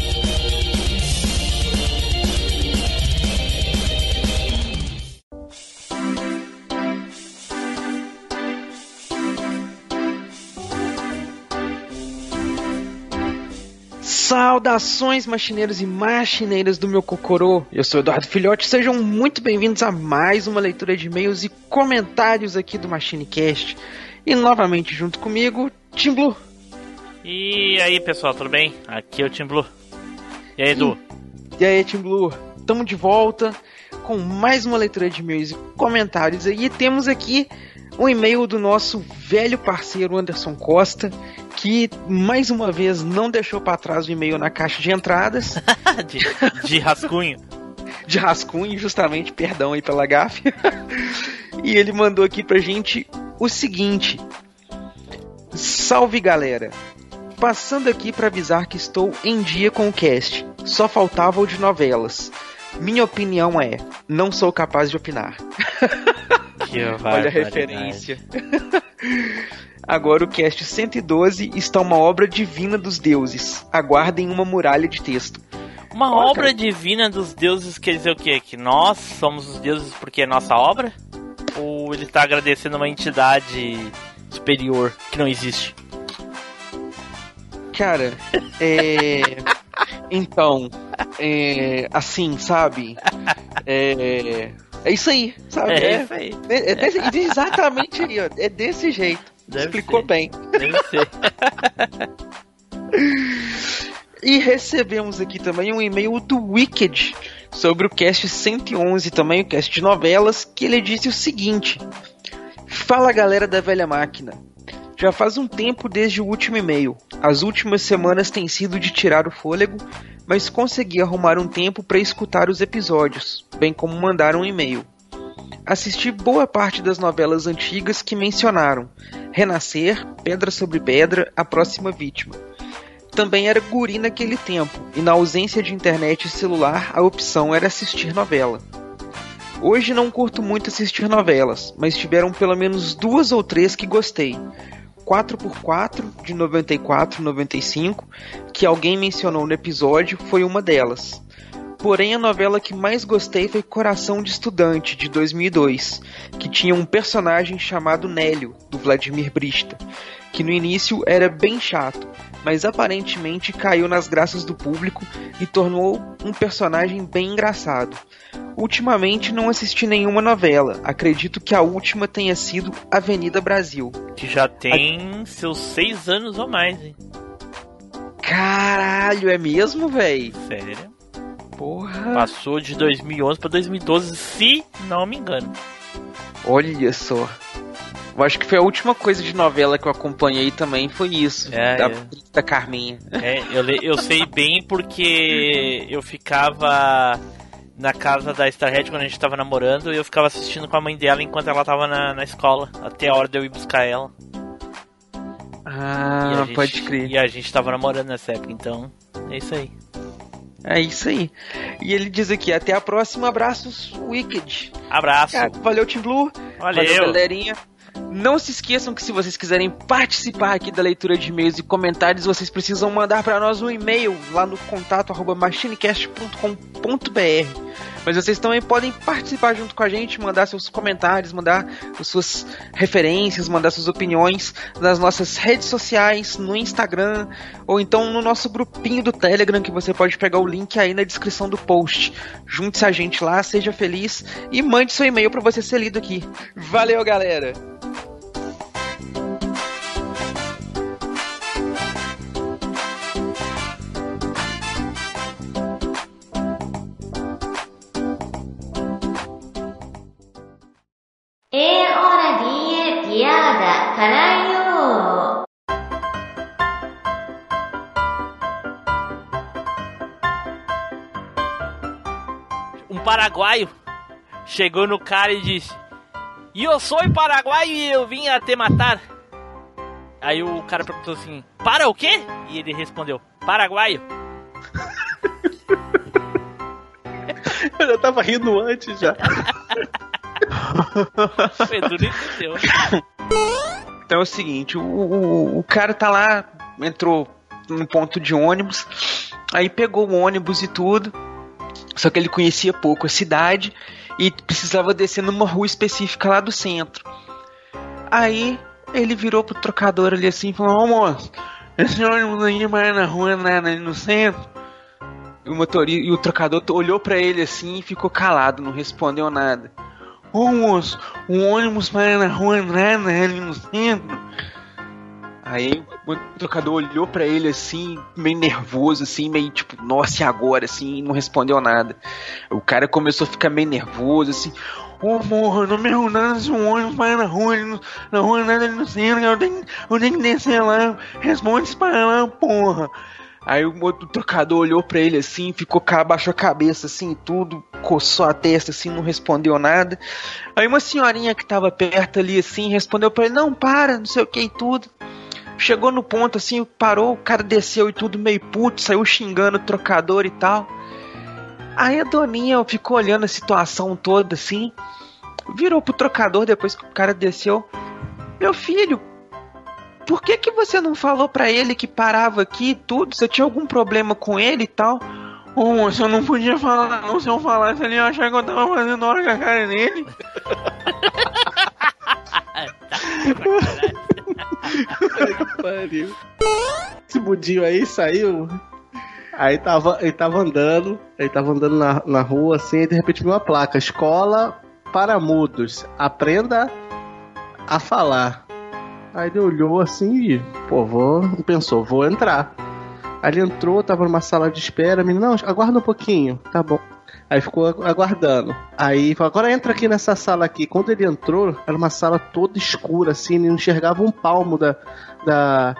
Saudações, machineiros e machineiras do meu Cocorô. Eu sou Eduardo Filhote, sejam muito bem-vindos a mais uma leitura de e-mails e comentários aqui do MachineCast. E novamente junto comigo, Tim Blue. E aí pessoal, tudo bem? Aqui é o Tim Blue. E aí, Edu? E aí, Tim Blue? Tamo de volta com mais uma leitura de e-mails e comentários. E temos aqui um e-mail do nosso velho parceiro Anderson Costa, que mais uma vez não deixou para trás o e-mail na caixa de entradas. [laughs] de, de rascunho. de rascunho, justamente, perdão aí pela gafe. [laughs] e ele mandou aqui pra gente o seguinte: Salve galera! Passando aqui para avisar que estou em dia com o cast. Só faltava o de novelas. Minha opinião é: não sou capaz de opinar. Que [laughs] Olha a referência. Agora o cast 112 está uma obra divina dos deuses. Aguardem uma muralha de texto. Uma Olha, obra cara. divina dos deuses quer dizer o quê? Que nós somos os deuses porque é nossa obra? Ou ele tá agradecendo uma entidade superior que não existe? Cara, é. [laughs] Então, é. Assim, sabe? É. É isso aí, sabe? É isso aí. É, é é exatamente aí, ó. É desse jeito. Deve Explicou ser. bem. Deve ser. [laughs] E recebemos aqui também um e-mail do Wicked sobre o cast 111, também o cast de novelas, que ele disse o seguinte: Fala galera da velha máquina. Já faz um tempo desde o último e-mail. As últimas semanas têm sido de tirar o fôlego, mas consegui arrumar um tempo para escutar os episódios, bem como mandar um e-mail. Assisti boa parte das novelas antigas que mencionaram: Renascer, Pedra sobre Pedra, A Próxima Vítima também era guri naquele tempo, e na ausência de internet e celular, a opção era assistir novela. Hoje não curto muito assistir novelas, mas tiveram pelo menos duas ou três que gostei. 4x4 de 94 95, que alguém mencionou no episódio, foi uma delas. Porém, a novela que mais gostei foi Coração de Estudante, de 2002, que tinha um personagem chamado Nélio, do Vladimir Brista, que no início era bem chato, mas aparentemente caiu nas graças do público e tornou um personagem bem engraçado. Ultimamente não assisti nenhuma novela, acredito que a última tenha sido Avenida Brasil. Que já tem seus seis anos ou mais, hein? Caralho, é mesmo, véi? Sério? Porra. Passou de 2011 pra 2012, se não me engano. Olha só. Eu acho que foi a última coisa de novela que eu acompanhei também, foi isso. É, da, é. da Carminha. É, eu, eu sei bem porque eu ficava na casa da Starhead quando a gente tava namorando e eu ficava assistindo com a mãe dela enquanto ela tava na, na escola, até a hora de eu ir buscar ela. Ah, gente- pode crer. E a gente tava namorando nessa época, então é isso aí. É isso aí. E ele diz aqui, até a próxima, abraços, Wicked. Abraço. Cara, valeu, Team Blue. Valeu. galerinha. Não se esqueçam que se vocês quiserem participar aqui da leitura de e-mails e comentários, vocês precisam mandar para nós um e-mail lá no contato machinecast.com.br. Mas vocês também podem participar junto com a gente, mandar seus comentários, mandar as suas referências, mandar suas opiniões nas nossas redes sociais, no Instagram, ou então no nosso grupinho do Telegram, que você pode pegar o link aí na descrição do post. Junte-se a gente lá, seja feliz e mande seu e-mail para você ser lido aqui. Valeu, galera! É hora de piada, caralho! Um paraguaio chegou no cara e disse: E eu sou paraguaio e eu vim a te matar. Aí o cara perguntou assim: Para o quê? E ele respondeu: Paraguaio. [laughs] Eu já tava rindo antes já. [laughs] O Edu entendeu. Então é o seguinte, o, o, o cara tá lá, entrou num ponto de ônibus, aí pegou o ônibus e tudo, só que ele conhecia pouco a cidade e precisava descer numa rua específica lá do centro. Aí ele virou pro trocador ali assim e falou, ô moço, esse ônibus aí vai na rua nada ali no centro. E o motorista e o trocador olhou pra ele assim e ficou calado, não respondeu nada. Moço, o ônibus vai na rua Andrada ali no centro. Aí o trocador olhou pra ele assim, meio nervoso, assim, meio tipo, nossa, e agora? Assim, e não respondeu nada. O cara começou a ficar meio nervoso, assim. Ô morra, não me perguntando se o ônibus vai na rua, ali no- na rua nada ali no centro, eu tenho, eu tenho que descer lá, responde pra lá, porra. Aí o outro trocador olhou pra ele assim, ficou, abaixou a cabeça assim, tudo, coçou a testa assim, não respondeu nada. Aí uma senhorinha que tava perto ali assim, respondeu pra ele: Não, para, não sei o que e tudo. Chegou no ponto assim, parou, o cara desceu e tudo meio puto, saiu xingando o trocador e tal. Aí a doninha ficou olhando a situação toda assim, virou pro trocador depois que o cara desceu: Meu filho, por que que você não falou pra ele que parava aqui e tudo? Você tinha algum problema com ele e tal? Ô, moço, eu não podia falar, não. Se eu falasse, ele ia achar que eu tava fazendo hora com a cara nele. que [laughs] pariu. Esse budinho aí saiu. Aí tava, ele tava andando, ele tava andando na, na rua assim, e de repente viu uma placa: Escola para mudos. Aprenda a falar. Aí ele olhou assim e, pô, vou. Pensou, vou entrar. Aí ele entrou, tava numa sala de espera, menino, não, aguarda um pouquinho, tá bom. Aí ficou agu- aguardando. Aí falou, agora entra aqui nessa sala aqui. Quando ele entrou, era uma sala toda escura, assim, ele não enxergava um palmo da. da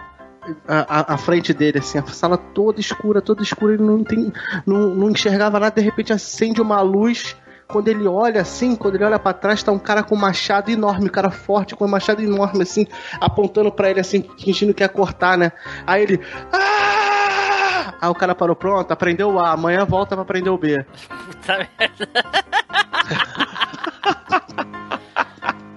a- a frente dele, assim, a sala toda escura, toda escura, ele não, tem, não, não enxergava nada, de repente acende uma luz. Quando ele olha assim, quando ele olha pra trás, tá um cara com um machado enorme, um cara forte com um machado enorme, assim, apontando pra ele, assim, fingindo que ia cortar, né? Aí ele. "Ah!" Aí o cara parou, pronto, aprendeu o A, amanhã volta pra aprender o B. Puta merda.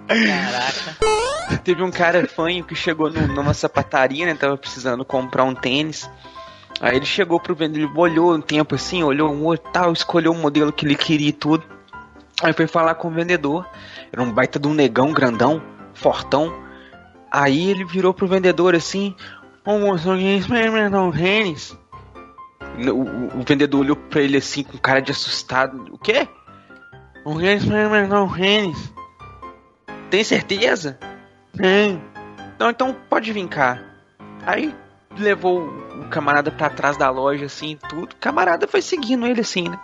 Caraca. Teve um cara fanho que chegou no- numa sapataria, né? Tava precisando comprar um tênis. Aí ele chegou pro vendedor, ele olhou um tempo assim, olhou um outro tal, escolheu o modelo que ele queria e tudo. Aí foi falar com o vendedor. Era um baita de um negão grandão, fortão. Aí ele virou pro vendedor assim: Ô moço, alguém experimentar tênis? O, o- vendedor olhou pra ele assim com cara de assustado. O quê? Alguém experimentar um tênis? Tem certeza? Tem. Não, então pode vir cá. Aí levou o camarada pra trás da loja, assim, e tudo. O camarada foi seguindo ele, assim, né?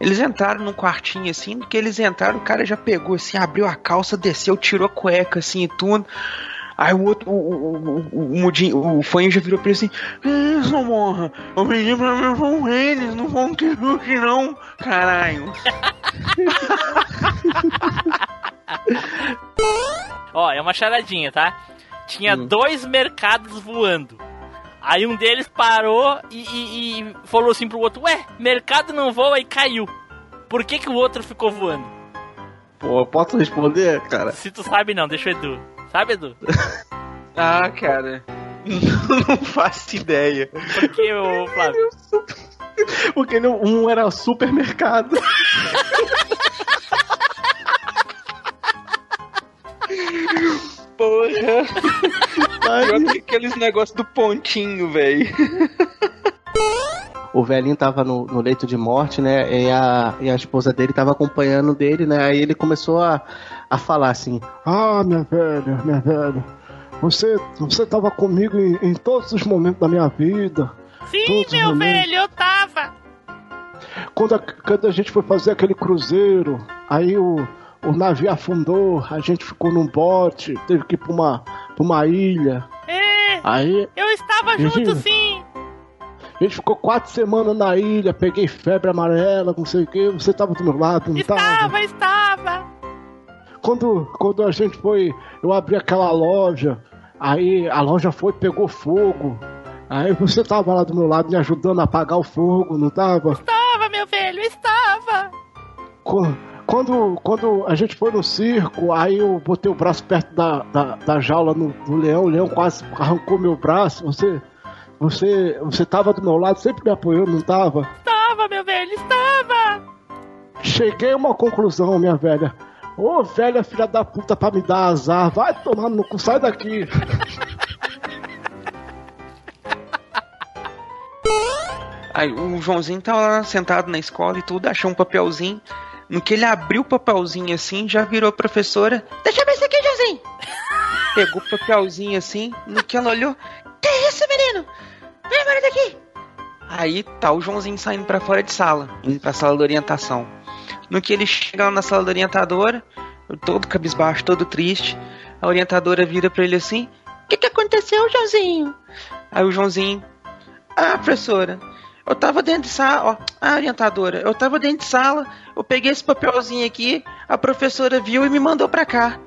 Eles entraram num quartinho, assim, no que eles entraram, o cara já pegou, assim, abriu a calça, desceu, tirou a cueca, assim, e tudo. Aí o outro, o, o, o, o, mudinho, o fanho já virou pra ele assim: Isso, morra, eu pedi pra mim com eles, não vão ter hoje não, caralho. [laughs] Ó, é uma charadinha, tá? Tinha dois mercados voando. Aí um deles parou e, e- e falou assim pro outro: Ué, mercado não voa e caiu. Por que, que o outro ficou voando? Pô, posso responder, cara? Se tu sabe, não, deixa o Edu. Sabe, Edu? [laughs] Ah, cara. [laughs] Não faço ideia. Por que, ô Flávio? [laughs] Porque não- um era supermercado. Porra. Pior que aqueles negócios do pontinho, velho. o velhinho tava no, no leito de morte, né? E a, e a esposa dele tava acompanhando dele, né? Aí ele começou a, a falar assim: Ah, minha velha, minha velha. Você, você tava comigo em, em todos os momentos da minha vida. Sim, meu momentos. velho, eu tava. Quando a, quando a gente foi fazer aquele cruzeiro, aí o, o navio afundou, a gente ficou num bote, teve que ir pra uma, pra uma ilha. É, Aí eu estava junto Imagina. sim. a gente ficou quatro semanas na ilha, peguei febre amarela, não sei o que, você tava do meu lado, não tava? Estava, estava. Quando, quando a gente foi, eu abri aquela loja, aí a loja foi, pegou fogo. Aí você tava lá do meu lado me ajudando a apagar o fogo, não tava? Estava, meu velho, estava. Co- Quando, quando a gente foi no circo, aí eu botei o braço perto da, da, da jaula no, do leão, o leão quase arrancou meu braço. Você, você, você tava do meu lado, sempre me apoiou, não tava? Estava, meu velho, estava. Cheguei a uma conclusão, minha velha. Ô velha filha da puta pra me dar azar, vai tomar no cu, sai daqui. Aí o Joãozinho tava lá sentado na escola e tudo, achou um papelzinho. No que ele abriu o papelzinho assim, já virou a professora. Deixa eu ver isso aqui, Joãozinho. [laughs] Pegou o papelzinho assim, no que ela olhou. Que isso, menino? Vem embora daqui. Aí tá o Joãozinho saindo pra fora de sala, indo pra sala da orientação. No que ele chega na sala da orientadora, todo cabisbaixo, todo triste, a orientadora vira pra ele assim: O que, que aconteceu, Joãozinho? Aí o Joãozinho, ah, professora, eu tava dentro de sala, ó, a orientadora, eu tava dentro de sala, eu peguei esse papelzinho aqui, a professora viu e me mandou pra cá.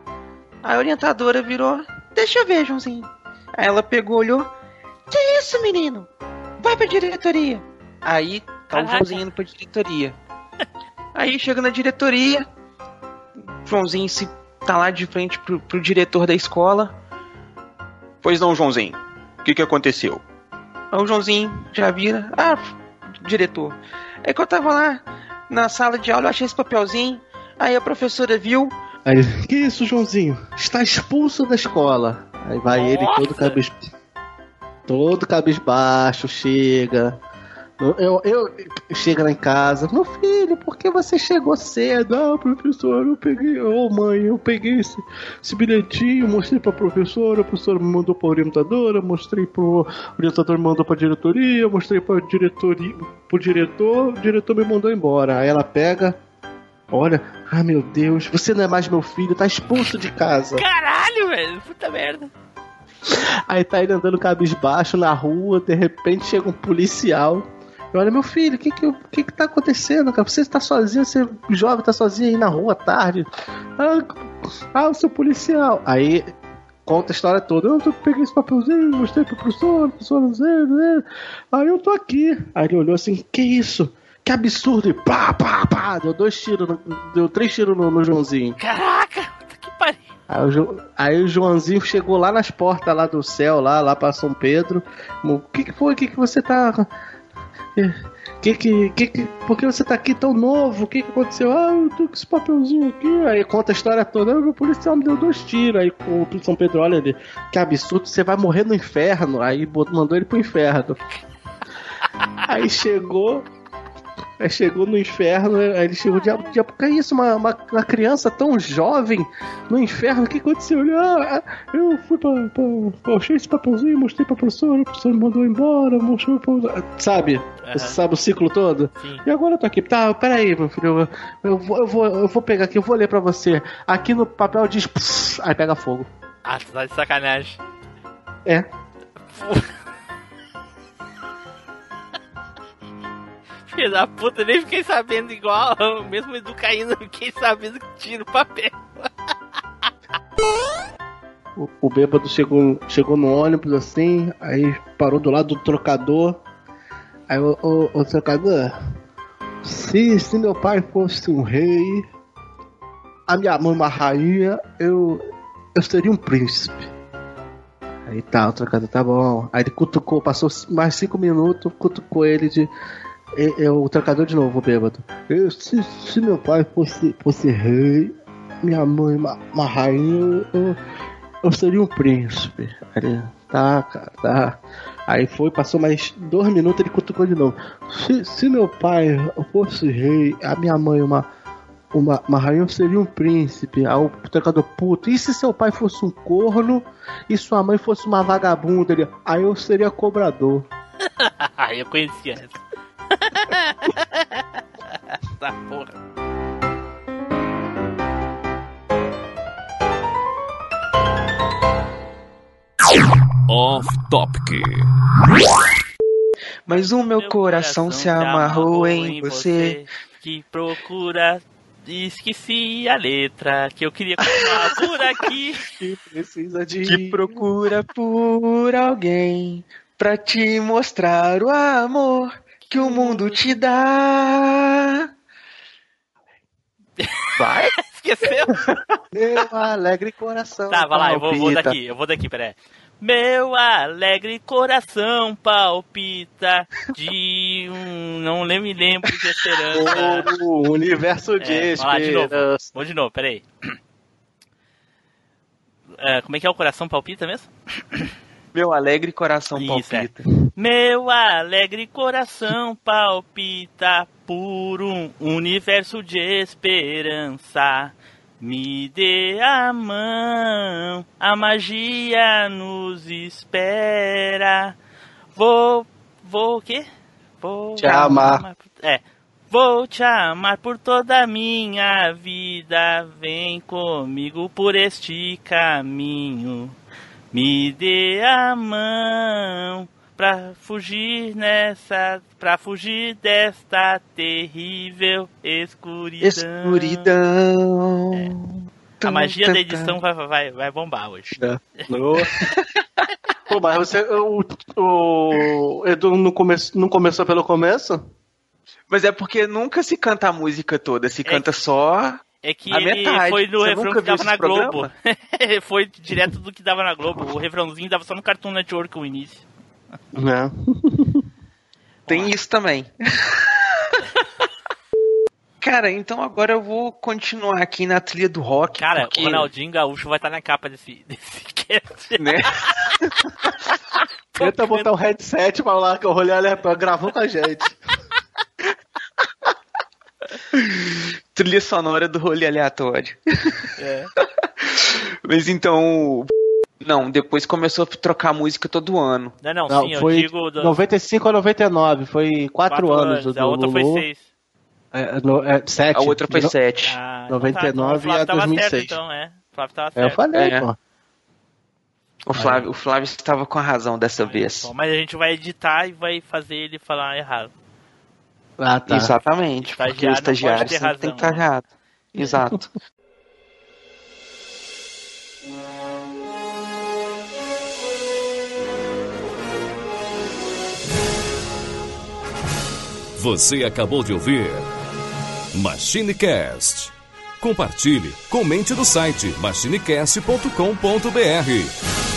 A orientadora virou, deixa eu ver, Joãozinho. Aí ela pegou, olhou, que isso, menino? Vai pra diretoria. Aí tá o Caraca. Joãozinho indo pra diretoria. Aí chega na diretoria, Joãozinho se tá lá de frente pro, pro diretor da escola. Pois não, Joãozinho, o que que aconteceu? Aí o Joãozinho já vira. Ah, diretor. É que eu tava lá na sala de aula, eu achei esse papelzinho. Aí a professora viu. Aí, que isso, Joãozinho? Está expulso da escola. Aí vai ele todo cabis... todo cabisbaixo, chega. Eu, eu, eu- chega lá em casa, meu filho, por que você chegou cedo? Ah, professor, eu peguei, ô mãe, eu peguei esse, esse bilhetinho, mostrei pra professora, a professora me mandou pra orientadora, mostrei pro orientador me mandou pra diretoria, mostrei pra diretoria, pro diretor, o diretor me mandou embora. Aí ela pega, olha, ah meu Deus, você não é mais meu filho, tá expulso de casa. Caralho, velho, puta merda. Aí tá ele andando cabisbaixo na rua, de repente chega um policial. E olha, meu filho, o que que, o que que tá acontecendo, cara? Você tá sozinho, você jovem, tá sozinho aí na rua à tarde. Ah, ah, o seu policial. Aí conta a história toda. Eu peguei esse papelzinho, mostrei pro professor, professor, não sei, não sei. Aí eu tô aqui. Aí ele olhou assim, que isso? Que absurdo! E pá, pá, pá! Deu dois tiros, no- deu três tiros no, no Joãozinho. Caraca, que pariu. Aí o, Jo- aí o Joãozinho chegou lá nas portas lá do céu, lá, lá pra São Pedro. O que, que foi? O que, que você tá. Que, que, que, que, por que você tá aqui tão novo? O que, que aconteceu? Ah, eu tô com esse papelzinho aqui. Aí conta a história toda. Meu policial me deu dois tiros. Aí o São Pedro olha ele. Que absurdo, você vai morrer no inferno. Aí mandou ele pro inferno. Aí chegou. Aí chegou no inferno, aí ele chegou, diabo, diabo, que é isso? Uma, uma, uma criança tão jovem no inferno, o que aconteceu? Ele, ah, eu fui pra, pra, pra achei esse papelzinho, mostrei pra professora, a professora me mandou embora, mostrou pra... Sabe? Você sabe o ciclo todo? E agora eu tô aqui. Tá, peraí, meu filho, eu, eu, vou, eu, vou, eu vou pegar aqui, eu vou ler pra você. Aqui no papel diz... pss, aí pega fogo. Ah, tá de sacanagem. É. [laughs] Filho da puta, nem fiquei sabendo igual. [laughs] Mesmo Edu caindo, fiquei sabendo que tira o papel. O, o bêbado chegou, chegou no ônibus assim, aí parou do lado do trocador. Aí o, o, o trocador, se, se meu pai fosse um rei, a minha mãe uma rainha, eu, eu seria um príncipe. Aí tá, o trocador tá bom. Aí ele cutucou, passou mais cinco minutos, cutucou ele de. É, é o trocador de novo, o bêbado. Eu, se, se meu pai fosse, fosse rei, minha mãe uma, uma rainha, eu, eu seria um príncipe. Aí tá, cara, tá. Aí foi, passou mais dois minutos, ele cutucou de novo. Se, se meu pai fosse rei, a minha mãe uma, uma, uma rainha, eu seria um príncipe. Aí o trocador, puto, e se seu pai fosse um corno e sua mãe fosse uma vagabunda? Ele, aí eu seria cobrador. [laughs] Aí eu conhecia essa. [laughs] tá porra. Off Topic. Mas o meu, coração, se amarrou em você. Que procura. Esqueci a letra que eu queria continuar por aqui. [laughs] Que precisa de. Que procura por alguém pra te mostrar o amor que o mundo te dá. Vai? [laughs] Esqueceu? Meu alegre coração. Tá, vai lá, eu vou, vou daqui, eu vou daqui, peraí. Meu alegre coração palpita de um. Não me lembro de esperança. O universo de É, vai lá, de novo. esperança. Vou de novo, peraí. É, como é que é o coração palpita mesmo? Meu alegre coração é. palpita. Meu alegre coração palpita por um universo de esperança. Me dê a mão, a magia nos espera. Vou, vou o quê? Vou Te amar. É. Vou te amar por toda a minha vida. Vem comigo por este caminho. Me dê a mão pra fugir nessa, pra fugir desta terrível escuridão. Escuridão. A magia da edição vai, vai, vai bombar hoje. É. [laughs] Pô, mas você. O, o Edu não, come, não começou pelo começo? Mas é porque nunca se canta a música toda, se canta só É que a ele metade. foi no Você refrão que dava na programa? Globo. [laughs] foi direto do que dava na Globo. O refrãozinho dava só no Cartoon Network o início. Né? [laughs] Tem isso também. [laughs] Cara, então agora eu vou continuar aqui na trilha do rock. Cara, porque, o Ronaldinho Gaúcho vai estar na capa desse, desse cast. né? Tenta botar um headset pra lá que o rolê aleatório gravou com a gente. [laughs] Trilha sonora do rolê aleatório. É. [laughs] Mas então. Não, depois começou a trocar música todo ano. Não, não, Não, sim, eu foi digo. do- 95 a 99, foi 4 anos. do A outra foi Lulu. 6. É, no, é, 7. A outra foi No- 7. Ah, 99 o Flávio e a tava 2006. certo, então, é. O Flávio tava É, eu certo. falei, É. pô. O Flávio, o Flávio estava com a razão dessa vez. Bom, mas a gente vai editar e vai fazer ele falar errado. Ah, tá. Exatamente, porque o Estagiário sempre tem que estar razão, né? errado. Exato. [laughs] Você acabou de ouvir MachineCast. Compartilhe, comente no site machinecast.com.br.